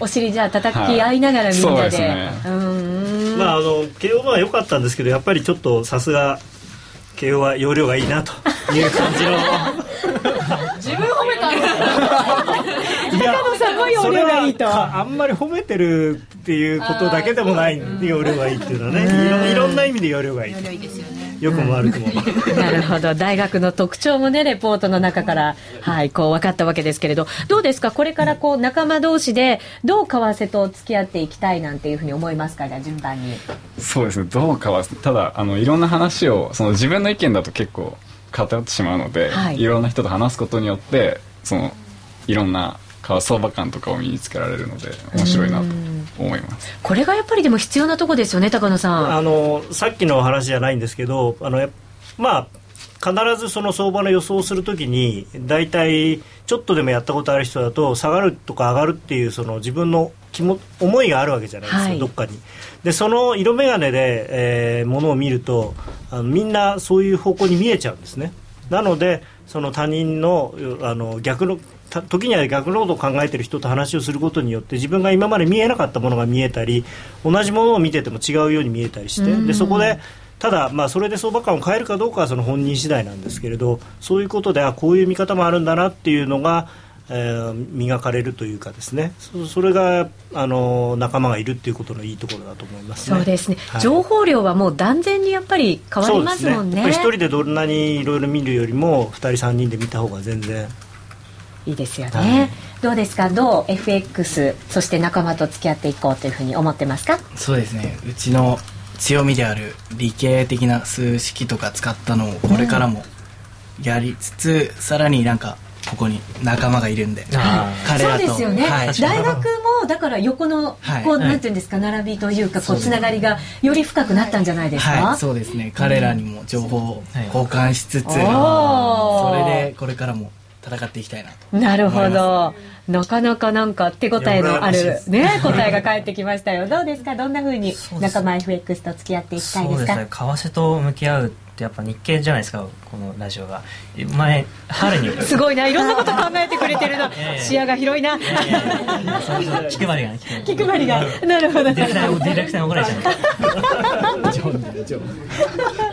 お尻じゃあ叩き合いながらみんなで,、はいそうですね。うーん。まああの慶応のは良かったんですけどやっぱりちょっとさすが慶応は容量がいいなと。*laughs* いう感じの？高野さんも容量がいいと。それはあんまり褒めてるっていうことだけでもない。容量がいいっていうのはね。いろんな意味で容量がいい。良いですよねよくも悪くも、*laughs* なるほど。大学の特徴もねレポートの中から、はい、こう分かったわけですけれど。どうですか？これからこう仲間同士でどう為替と付き合っていきたいなんていうふうに思いますか？じゃあ順番に。そうですね。どうかはただあのいろんな話をその自分の意見だと結構偏ってしまうので、はい。い、ろんな人と話すことによってそのいろんな為替相場感とかを身につけられるので面白いなと思います。これがやっぱりでも必要なとこですよね高野さん。あのさっきの話じゃないんですけどあのやまあ必ずその相場の予想をするときに大体ちょっとでもやったことある人だと下がるとか上がるっていうその自分の気も思いがあるわけじゃないですか、はい。どっかに。でその色眼鏡で、えーものを見るとあのみんなそういう方向に見えちゃうんですね。なのでその他人のあの逆のた時には逆のことを考えてる人と話をすることによって自分が今まで見えなかったものが見えたり同じものを見てても違うように見えたりしてでそこでただ、まあ、それで相場感を変えるかどうかはその本人次第なんですけれどそういうことであこういう見方もあるんだなっていうのが、えー磨かれるというかですね。そそれがあの仲間がいるっていうことのいいところだと思いますね。そうですね、はい。情報量はもう断然にやっぱり変わりますもんね。そうですね。人でどんなにいろいろ見るよりも二人三人で見た方が全然いいですよね、はい。どうですか？どう？FX そして仲間と付き合っていこうというふうに思ってますか？そうですね。うちの強みである理系的な数式とか使ったのをこれからもやりつつ、さらになんかここに仲間がいるんであ彼らと。そうですよね、はい、大学もだから横のはい。こう、はい。なんていうんですか並びというかこうつながりがより深くなったんじゃないですか、はい、そうですね。彼らにも情報を交換しつつ、それでこれからも戦っていきたいなと。なるほど。なかなかなんか手応えのあるね答えが返ってきましたよ。どうですか？どんなふうに仲間 FX と付き合っていきたいでか？そうですすね。為替と向き合うってやっぱ日経じゃないですかこのラジオが。前春に。*laughs* すごいな。いろんなこと考えてくれてるな。*laughs* ええ。視野が広いな。そうそう。気配りが。ね気配りが。なるほど。ディレクターに怒られちゃう *laughs*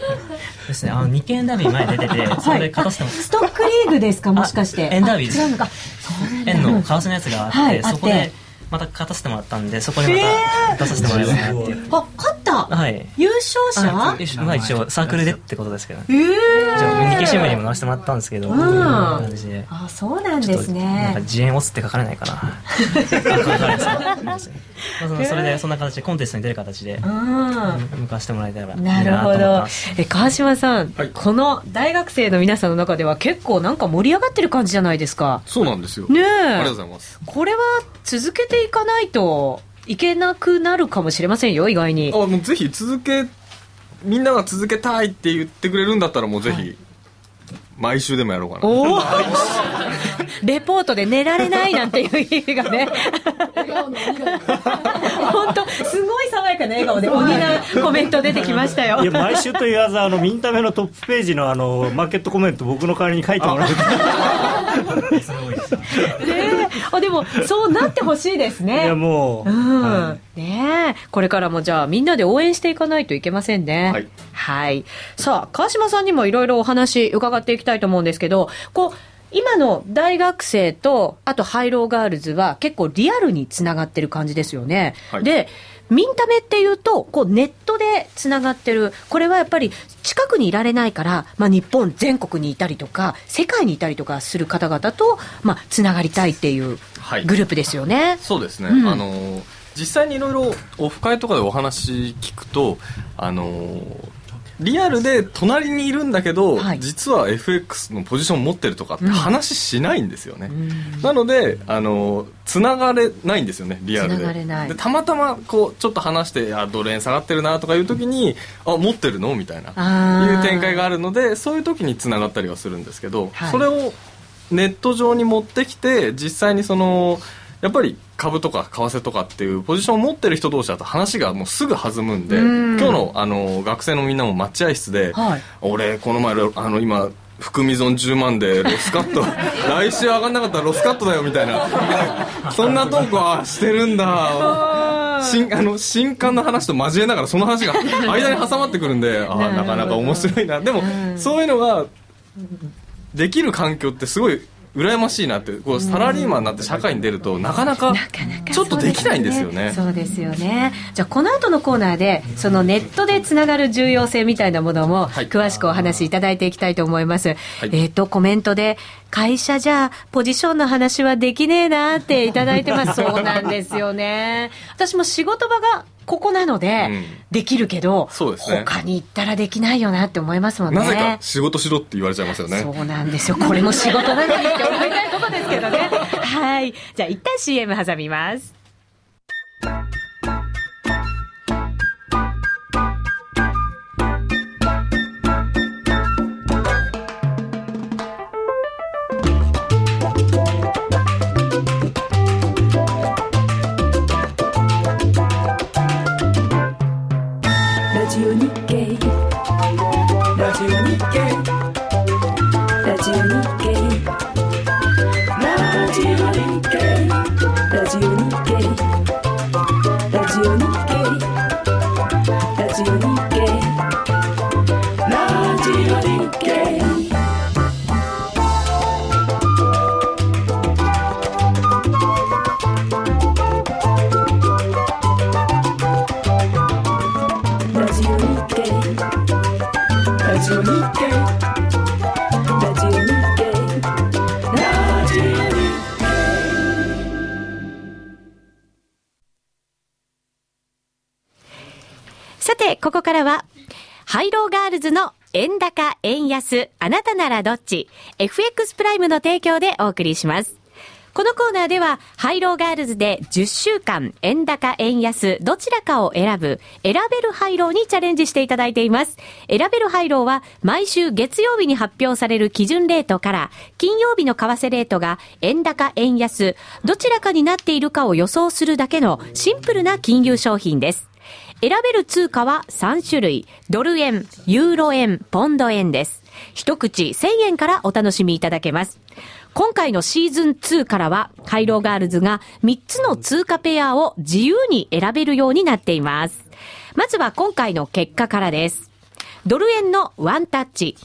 ですね。あの日経ダービー前出ててそれで勝たせてもストックリーグですかもしかして。あ円ダービーです。あ違うのか。円の為替のやつがあって、はいそこでまた勝たせてもらったんでそこにまた出させてもらえばなってい。う、あ勝った。はい。優勝者？あまあ一応サークルでってことですけど、ね、ええじゃあ日経新聞にも載せてもらったんですけど、うん。感じで。あそうなんですなんかね自演オツって書かれないかな。それでそんな形でコンテストに出る形で。うん。向かわせてもらえたらいいなるほなと思ってど。え川島さん、はい。この大学生の皆さんの中では結構なんか盛り上がってる感じじゃないですか。そうなんですよ。ねえ。ありがとうございます。これは続けていかないといけなくなるかもしれませんよ意外に。あ、もうぜひ続け、みんなが続けたいって言ってくれるんだったらもうぜひ、毎週でもやろうかな。*laughs* レポートで寝られないなんていう意味がね。本当すごい爽やかな笑顔で鬼なコメント出てきましたよ。いや毎週と言わずあのミンタメのトップページのあのマーケットコメント僕の代わりに書いてもらう。*laughs* ねえ。あでもそうなってほしいですいねやもう、うん。はねえ。これからもじゃあみんなで応援していかないといけませんね。はい。はい。さあ川島さんにもいろいろお話伺っていきたいと思うんですけどこう今の大学生とあとハイローガールズは結構リアルにつながってる感じですよね、はい。でミンタメっていうとこうネットでつながってる。これはやっぱり近くにいられないから、まあ、日本全国にいたりとか世界にいたりとかする方々と、まあ、つながりたいっていうはい。グループですよね。そうですね、うん。あの実際にいろいろオフ会とかでお話聞くとあのリアルで隣にいるんだけど、はい。実は FX のポジション持ってるとかってうん。話しないんですよね、うん。なのであのつながれないんですよねリアルで。繋がれない。でたまたまこうちょっと話してあドル円下がってるなとかいう時にあ持ってるのみたいないう展開があるのでそういう時につながったりはするんですけど、はい。それをネット上に持ってきて実際にそのやっぱり株とか為替とかっていうポジションを持ってる人同士だと話がもうすぐ弾むんでうん。今日のあの学生のみんなも待合室で、はい。俺この前あの今含み損10万でロスカット *laughs* 来週上がんなかったらロスカットだよみたいな。そんなトークはしてるんだ。新あの新刊の話と交えながらその話が間に挟まってくるんであーなかなか面白いな。でも、そういうのができる環境ってすごい羨ましいなってこうサラリーマンになって社会に出るとなかなかちょっとできないんですよね。そうですよね。じゃあこの後のコーナーでそのネットでつながる重要性みたいなものも詳しくお話しいただいていきたいと思います、えっ、とコメントで会社じゃポジションの話はできねえなっていただいてます。そうなんですよね。私も仕事場がここなので、できるけど、そうですね他に行ったらできないよなって思いますもんねなぜか仕事しろって言われちゃいますよねそうなんですよ。これも仕事なのにって思いたいとこですけどね。はい。じゃあ一旦 CM 挟みます。らどっち ?FX プライムの提供でお送りします。このコーナーでは、ハイローガールズで10週間、円高、円安、どちらかを選ぶ、選べるハイローにチャレンジしていただいています。選べるハイローは、毎週月曜日に発表される基準レートから、金曜日の為替レートが、円高、円安、どちらかになっているかを予想するだけのシンプルな金融商品です。選べる通貨は3種類。ドル円、ユーロ円、ポンド円です。一口1000円からお楽しみいただけます。今回のシーズン2からは、ハイローガールズが3つの通貨ペアを自由に選べるようになっています。まずは今回の結果からです。ドル円のワンタッチ。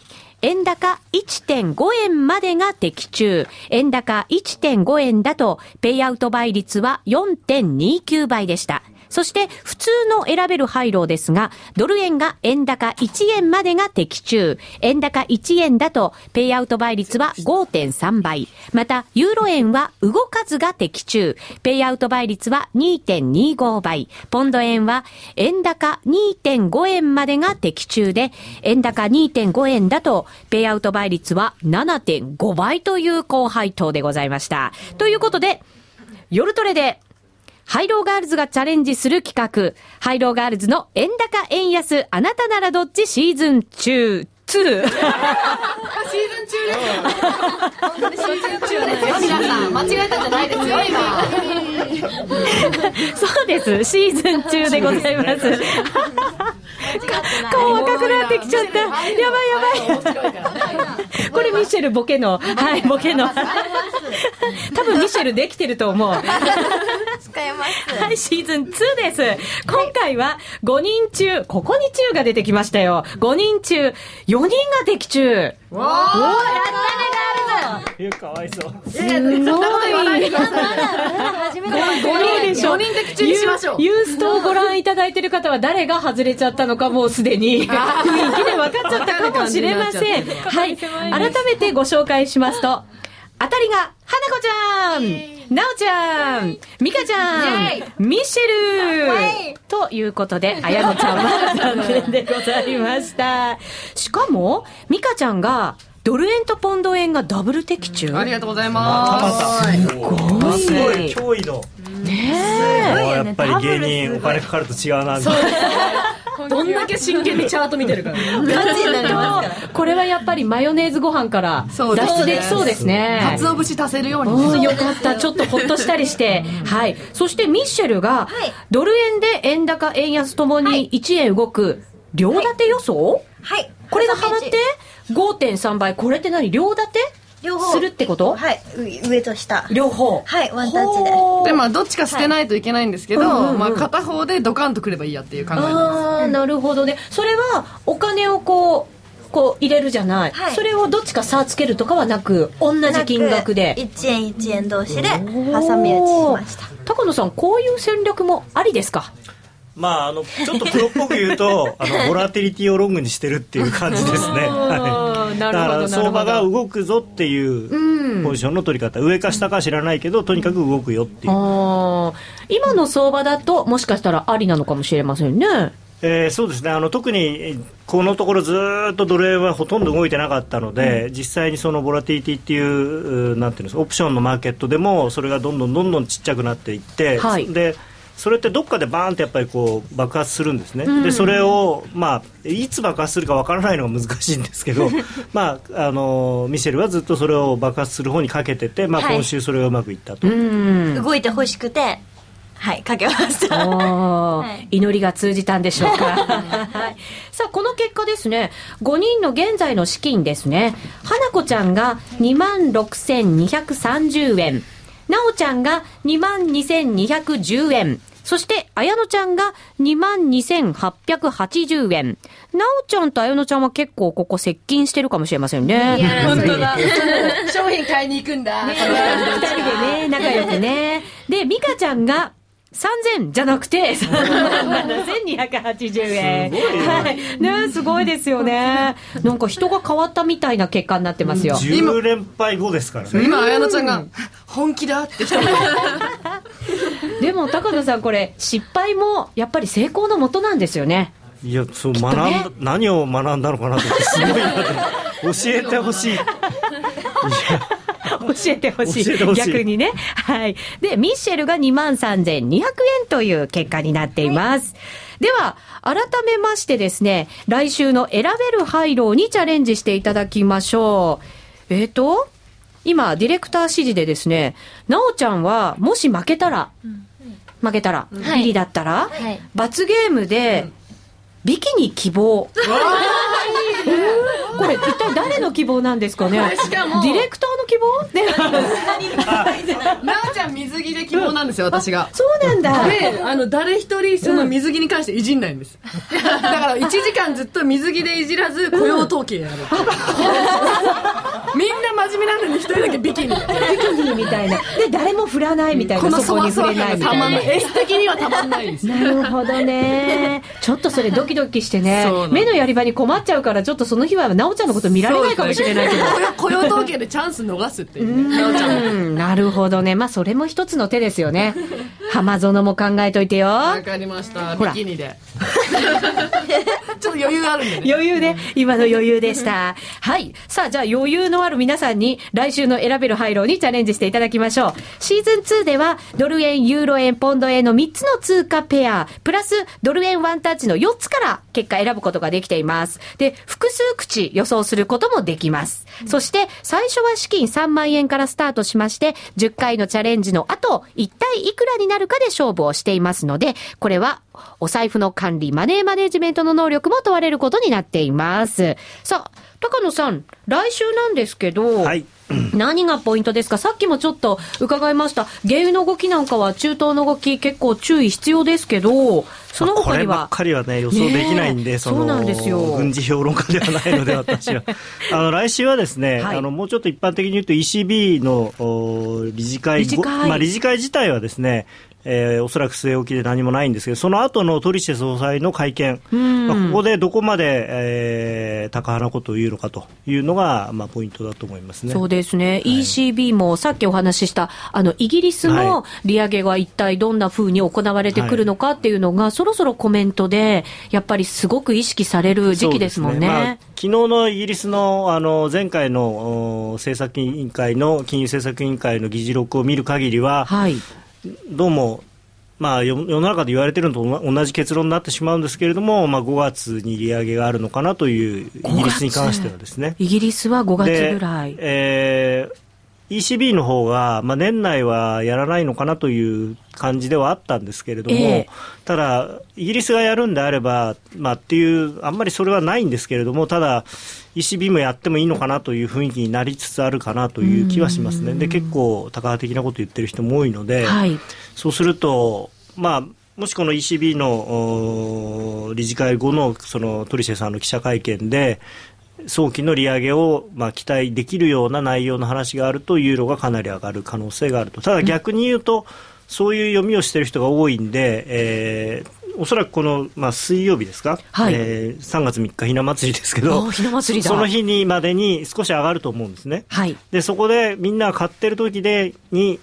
円高1.5円までが的中。円高1.5円だと、ペイアウト倍率は4.29倍でした。そして、普通の選べる配慮ですが、ドル円が円高1円までが的中。円高1円だと、ペイアウト倍率は5.3倍。また、ユーロ円は動かずが的中。ペイアウト倍率は2.25倍。ポンド円は円高2.5円までが的中で、円高2.5円だと、ペイアウト倍率は7.5倍という高配当でございました。ということで、夜トレで、ハイローガールズがチャレンジする企画、ハイローガールズの円高円安、あなたならどっちシーズン中、2。シーズン中ですよ。本当にシーズン中ですよ、皆さん。間違えたんじゃないですよ、今。そうです。シーズン中でございます。顔赤くなってきちゃった。やばいやばい。これミシェルボケの、はい、ボケの。多分ミシェルできてると思う。使えます。はい、シーズン2です。今回は5人中、ここに中が出てきましたよ。5人中、4人が的中。わーやったね、ガールズいやかわいそうすごい。初めて5人でしょ。4人的中にしましょうユーストをご覧いただいている方は誰が外れちゃったのかもうすでに雰囲気で分かっちゃったかもしれません。*laughs* はい。改めてご紹介しますと、当たりが、花子ちゃん、なおちゃん、ミカちゃん、ミシェル。ということで、あやのちゃんは残念でございました。*laughs* しかも、ミカちゃんが、ドル円とポンド円がダブル的中。ありがとうございます。すごい。すごい。驚異度ねえ。やっぱり芸人お金かかると違うなみたいなどんだけ真剣にチャート見てるから。ガチになりますから。これはやっぱりマヨネーズご飯からそう脱出できそうですね。鰹節足せるように。よかった。ちょっとほっとしたりして。はい。そしてミッシェルが、ドル円で円高、円安ともに1円動く、両立て予想？はい。これがハマって？5.3倍。これって何？両立て？両方。するってこと？はい。う上と下。両方？はい、ワンタッチで。で、まあ、どっちか捨てないといけないんですけど、うんうんうん。まあ、片方でドカンとくればいいやっていう考えなんです。ああ、なるほどね。それは、お金をこう、こう入れるじゃない、はい。それをどっちか差つけるとかはなく同じ金額で。1円1円同士で挟み撃ちしました。高野さんこういう戦略もありですか？まあ、あのちょっとプロっぽく言うと *laughs* あのボラティリティをロングにしてるっていう感じですね、はい、だから相場が動くぞっていううん。ポジションの取り方、上か下か知らないけどとにかく動くよっていう、今の相場だともしかしたらありなのかもしれませんね。えーそうですね。あの特にえーこのところずーっとドル円はほとんど動いてなかったので、実際にそのボラティリティっていうなんていうんですかオプションのマーケットでもそれがどんどんどんどんちっちゃくなっていって、はい。でそれってどっかでバーンってやっぱりこう爆発するんですね、うん。でそれを、まあ、いつ爆発するかわからないのが難しいんですけど、*laughs* まあ、あのミシェルはずっとそれを爆発する方にかけてて、まあ、はい。今週それがうまくいったと。うん。動いてほしくてはいかけましたはい。祈りが通じたんでしょうか。*laughs* はい。さあ、この結果ですね、5人の現在の資金ですね、花子ちゃんが26,230円、なおちゃんが22,210円、そして、綾乃ちゃんが22,880円。なおちゃんと綾乃ちゃんは結構ここ接近してるかもしれませんね。本当だ *laughs* 商品買いに行くんだ二人でね、仲良くね。で、美香ちゃんが、3000じゃなくて、*laughs* 7280円。はい。ねすごいですよね。なんか人が変わったみたいな結果になってますよ。10連敗後ですからね今綾乃ちゃんが本気だって来た *laughs* でも、高野さん、これ、失敗も、やっぱり成功のもとなんですよね。いやそう学んだ、何を学んだのかなってすごい教えてほしい *laughs* 教えてほしい。教えてほしい逆にね。はい。で、ミッシェルが23,200円という結果になっています。では、改めましてですね、来週の選べるハイローにチャレンジしていただきましょう。えーと、今、ディレクター指示でですね、なおちゃんは、もし負けたら、負けたら、はい。ビリだったら、はい。罰ゲームで、ビキニ希望。*laughs* これ、一体誰の希望なんですかね？しかもディレクターの希望？でなおちゃん水着で希望なんですよ私が。そうなんだ。であの誰一人その水着に関していじんないんです、だから1時間ずっと水着でいじらず雇用統計やる、みんな真面目なのに一人だけビキニ。でビキニみたいな。で、誰も振らないみたいな。このそこに触れないみたいな。エス的にはたまんないです。なるほどね。ちょっとそれドキドキしてね。目のやり場に困っちゃうから、ちょっとその日は、なおちゃんのこと見られないかもしれないけど。雇用雇用統計でチャンス逃すっていうねなおちゃんなるほどね。まあ、それも一つの手ですよね。浜園も考えといてよ。わかりましたビキニで *laughs* ちょっと余裕あるんでね余裕ね。今の余裕でした。はい。さあ、じゃあ余裕のある皆さんに来週の選べるハイローにチャレンジしていただきましょう。シーズン2では、ドル円、ユーロ円、ポンド円の3つの通貨ペア、プラスドル円ワンタッチの4つから結果選ぶことができています。で、複数口予想することもできます。そして、最初は資金3万円からスタートしまして、10回のチャレンジの後、一体いくらになるかで勝負をしていますので、これは、お財布の管理、マネーマネジメントの能力も問われることになっています。さあ、高野さん、来週なんですけど、はい *clears throat* 何がポイントですか？さっきもちょっと伺いました。原油の動きなんかは中東の動き結構注意必要ですけど、そのこればっ他には。かりはね予想できないんで、ねえそのそうなんですよ。軍事評論家ではないので私は。*laughs* あの来週はですね、はい。あのもうちょっと一般的に言うと ECB のお理事会理事会。ごまあ、理事会自体はですねえーおそらく据え置きで何もないんですけど、その後のトリシェ総裁の会見、うん。まあ、ここでどこまで、えー、高派なことを言うのかというのが、まあ、ポイントだと思いますね。そうですね、ECB もさっきお話しした、あのイギリスの利上げが一体どんな風に行われてくるのかっていうのが、そろそろコメントで、やっぱりすごく意識される時期ですもんね。そうですまあ昨日のイギリスのあの前回のお政策委員会の金融政策委員会の議事録を見る限りは、はい、どうも、まあ、世世の中で言われているのと同じ結論になってしまうんですけれども、まあ、5月に利上げがあるのかなというイギリスに関してはですね。イギリスは5月でぐらい。えー ECB の方が、まあ、年内はやらないのかなという感じではあったんですけれども、ええただ、イギリスがやるんであれば、まあ、っていう、あんまりそれはないんですけれども、ただ、ECB もやってもいいのかなという雰囲気になりつつあるかなという気はしますね。で、結構、高派的なこと言ってる人も多いので、はいそうすると、まあ、もしこの ECB のお理事会後のそのトリシェさんの記者会見で、早期の利上げを、まあ、期待できるような内容の話があると、ユーロがかなり上がる可能性があると。ただ逆に言うと、そういう読みをしている人が多いんで、えーおそらくこの、まあ、水曜日ですか、はいえー3月3日ひな祭りですけどひな祭りだその日にまでに少し上がると思うんですね。はい。でそこでみんなが買ってる時でに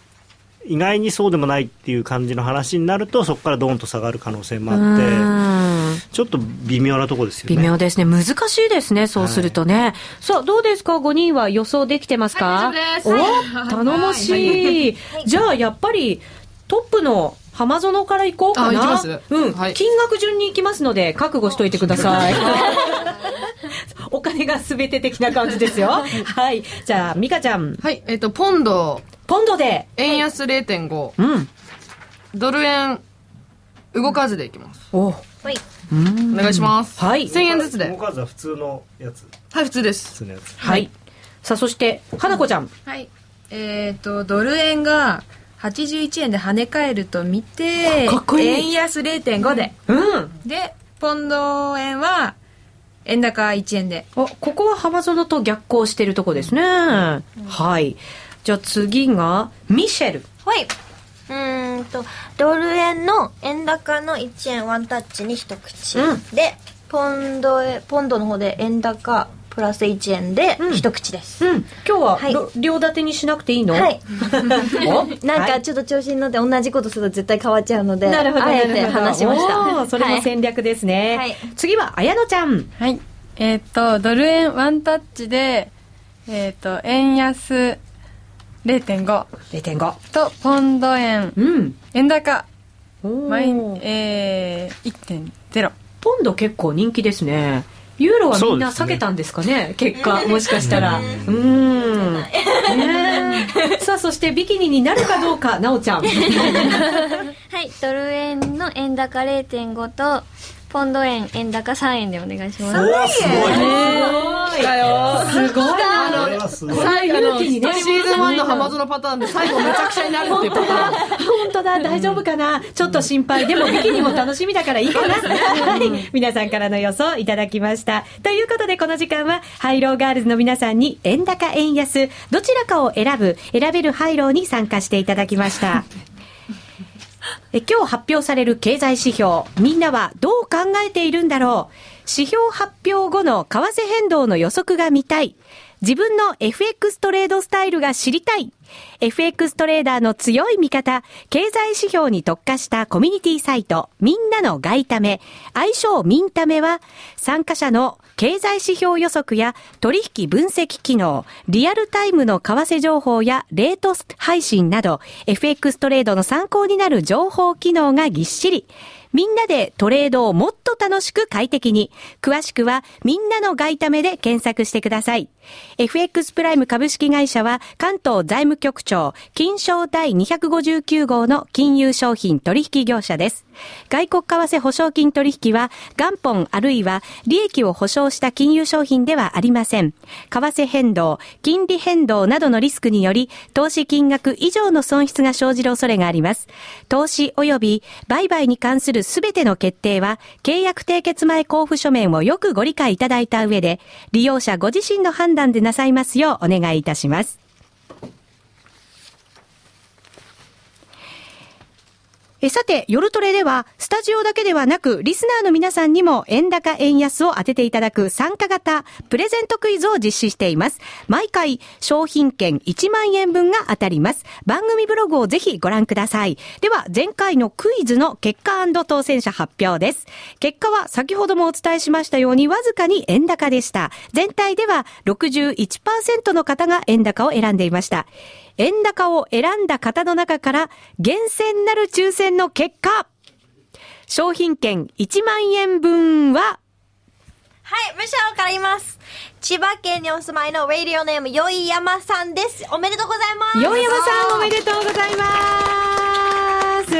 意外にそうでもないっていう感じの話になるとそこからドーンと下がる可能性もあってうんちょっと微妙なとこですよね微妙ですね。難しいですね、そうするとね。さあ、どうですか ?5 人は予想できてますか、はい大丈夫おです頼もしい。じゃあ、やっぱり、トップの浜園から行こうかな。あ行きますうん、はい金額順に行きますので、覚悟しといてください。*laughs* お金が全て的な感じですよ。*laughs* はい。じゃあ、美香ちゃん。はい、えっ、と、ポンド、ポンドで。円安0.5、うん。ドル円、動かずでいきます。おお願いします。はい。1000円ずつ動で。かずは普通のやつはい、普通です。普通のやつはい。さあ、そして、花子ちゃん。はい。えっ、と、ドル円が81円で跳ね返ると見て、かっこいい円安0.5で。うん。で、ポンド円は、円高1円で。あ、ここは浜園と逆行してるとこですね。はい。じゃあ次が、ミシェル。はい。うーんと、ドル円の円高の1円ワンタッチに一口。うんで、ポンドへ、ポンドの方で円高プラス1円で一口です。うん。今日は、はいろ両立てにしなくていいの？はい。お？*laughs* なんはいかちょっと調子に乗って同じことすると絶対変わっちゃうので、なるほど。あえて話しました。それも戦略ですね。はい次は、綾乃ちゃん。はい。えっ、と、ドル円ワンタッチで、えっ、と、円安0.5 0.5。と、ポンド円、うん。円高、マイえー、1.0。ポンド結構人気ですね。ユーロはみんな避けたんですかね結果、もしかしたら。うーん。さあ、そしてビキニになるかどうか、なおちゃん。*laughs* はい、ドル円の円高0.5と、ポンド円円高3円でお願いします。すごいだよすごいな。最後のシ勇気にねーズン1の浜園パターンで最後めちゃくちゃになるっていうパターン。本当だ、大丈夫かな？ちょっと心配。でも、ビキニも楽しみだからいいかな。はい。皆さんからの予想いただきました。ということで、この時間は、ハイローガールズの皆さんに、円高、円安、どちらかを選ぶ、選べるハイローに参加していただきました。*laughs* え今日発表される経済指標、みんなはどう考えているんだろう？指標発表後の為替変動の予測が見たい。自分の FX トレードスタイルが知りたい。FX トレーダーの強い味方、経済指標に特化したコミュニティサイト、みんなの外為、愛称ミンタメは、参加者の経済指標予測や取引分析機能、リアルタイムの為替情報やレート配信など、FX トレードの参考になる情報機能がぎっしり。みんなでトレードをもっと楽しく快適に。詳しくは、みんなの外為で検索してください。FX プライム株式会社は、関東財務局長、金賞第259号の金融商品取引業者です。外国為替保証金取引は、元本あるいは利益を保証した金融商品ではありません。為替変動、金利変動などのリスクにより、投資金額以上の損失が生じる恐れがあります。投資及び売買に関するすべての決定は、契約締結前交付書面をよくご理解いただいた上で、利用者ご自身の判断でなさいますようお願いいたします。えさて、夜トレでは、スタジオだけではなく、リスナーの皆さんにも、円高円安を当てていただく参加型、プレゼントクイズを実施しています。毎回、商品券1万円分が当たります。番組ブログをぜひご覧ください。では、前回のクイズの結果当選者発表です。結果は、先ほどもお伝えしましたように、わずかに円高でした。全体では、61%の方が円高を選んでいました。円高を選んだ方の中から厳選なる抽選の結果、商品券1万円分は、はい、ムシャオから言います。千葉県にお住まいのラディオネーム、よいやまさんです。おめでとうございます。よいやまさんおめでとうございます。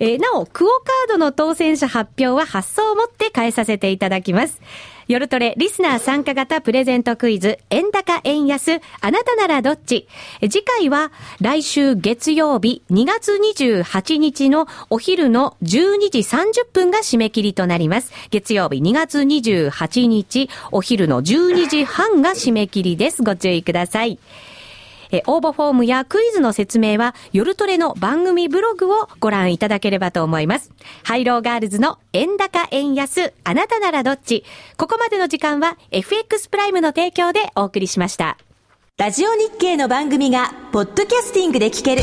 えーなお、クオカードの当選者発表は発送をもって返させていただきます。夜トレリスナー参加型プレゼントクイズ、円高円安、あなたならどっち次回は来週月曜日2月28日のお昼の12時30分が締め切りとなります。月曜日2月28日お昼の12時半が締め切りです。ご注意ください。え応募フォームやクイズの説明は、夜トレの番組ブログをご覧いただければと思います。ハイローガールズの円高円安、あなたならどっちここまでの時間は FX プライムの提供でお送りしました。ラジオ日経の番組がポッドキャスティングで聞ける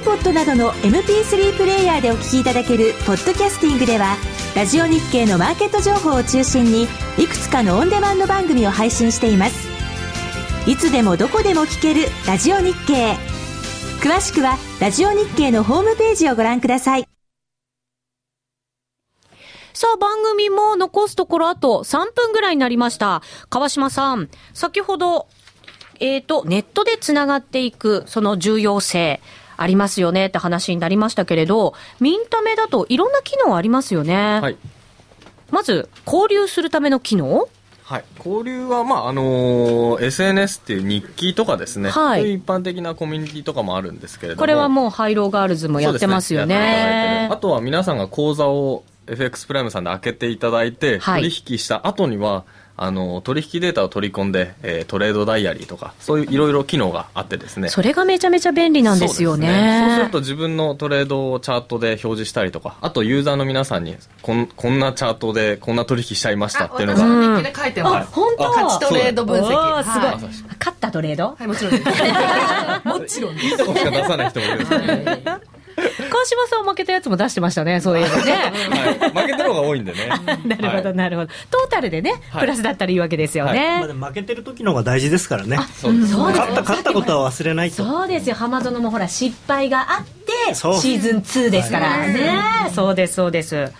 iPod などの MP3 プレイヤーでお聞きいただけるポッドキャスティングではラジオ日経のマーケット情報を中心にいくつかのオンデマンド番組を配信しています。いつでもどこでも聞けるラジオ日経。詳しくはラジオ日経のホームページをご覧ください。さあ、番組も残すところあと3分ぐらいになりました。川島さん、先ほど、えっ、と、ネットでつながっていく、その重要性、ありますよねって話になりましたけれど、ミンタメだといろんな機能ありますよね。はい。まず、交流するための機能？はい、交流は、まああのー SNS っていう日記とかですね、はい。いう一般的なコミュニティとかもあるんですけれども。これはもうハイローガールズもやってますよね。る。あとは皆さんが口座を FX プライムさんで開けていただいて、はい。取引した後にはあの取引データを取り込んで、えートレードダイアリーとかそういういろいろ機能があってですねそれがめちゃめちゃ便利なんですよね。そうですそうすると自分のトレードをチャートで表示したりとかあとユーザーの皆さんにこんこんなチャートでこんな取引しちゃいましたっていうのが私の日記で書いてます。本当？勝ちトレード分析。すごいはい勝ったトレード？はい、もちろんです。*laughs* もちろんです。いいとこしか出さない人もいるんですよね、川島さん負けたやつも出してましたね、そういうのね。はい、負けてる方が多いんでね。*laughs* なるほど、なるほど。トータルでね、はい。プラスだったらいいわけですよね。負けてる時の方が大事ですからね。勝った勝ったことは忘れないと。そうですよ、浜園もほら、失敗があって、シーズン2ですからはいね。そうです、そうです。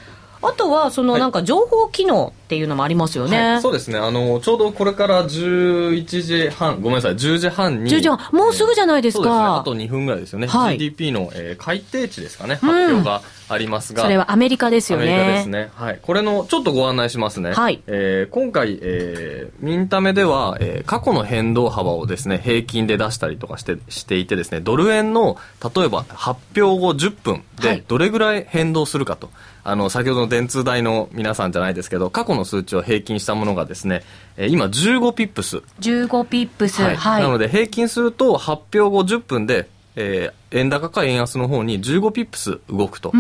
あとは、そのなんか情報機能っていうのもありますよね。はい、そうですねあのちょうどこれから11時半ごめんなさい10時半に10時半もうすぐじゃないですそうですねあか。と2分ぐらいですよね、はい GDP の、えー改定値ですかねうん発表がありますが、それはアメリカですよね。アメリカですね。はい。これの、ちょっとご案内しますね。はいえー今回、えーミンタメでは、えー過去の変動幅をですね、平均で出したりとかして、していてですね、ドル円の、例えば発表後10分で、どれぐらい変動するかと。あの、先ほどの電通大の皆さんじゃないですけど、過去の数値を平均したものがですね、えー今15ピップス。15ピップス。はい。はい。なので、平均すると、発表後10分で、えー円高か円安の方に15ピップス動くと。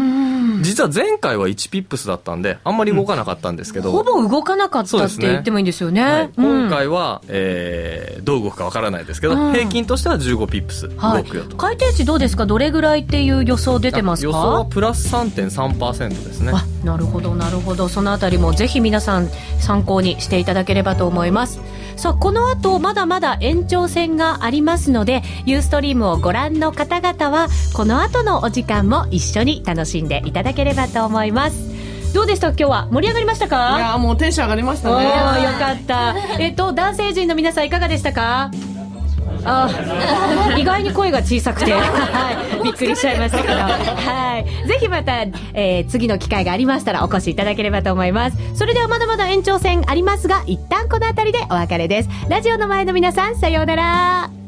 実は前回は1ピップスだったんで、あんまり動かなかったんですけど、ほぼ動かなかったって言ってもいいんですよね。はい。うん。今回は、えーどう動くかわからないですけど、うん。平均としては15ピップスはい。動くよと。。改定値どうですか？どれぐらいっていう予想出てます予想はかプラス3.3%ですね。あなるほどなるほど。そのあたりもぜひ皆さん参考にしていただければと思いますさあこの後まだまだ延長戦がありますのでユーストリームをご覧の方々はこの後のお時間も一緒に楽しんでいただければと思います。どうでした？今日は盛り上がりましたか？いやーもうテンション上がりましたね。よかった。えっと男性陣の皆さんいかがでしたか？あ意外に声が小さくて、*laughs* はい、びっくりしちゃいましたけど、はい、ぜひまた、えー次の機会がありましたらお越しいただければと思います。それではまだまだ延長戦ありますが一旦この辺りでお別れです。ラジオの前の皆さんさようなら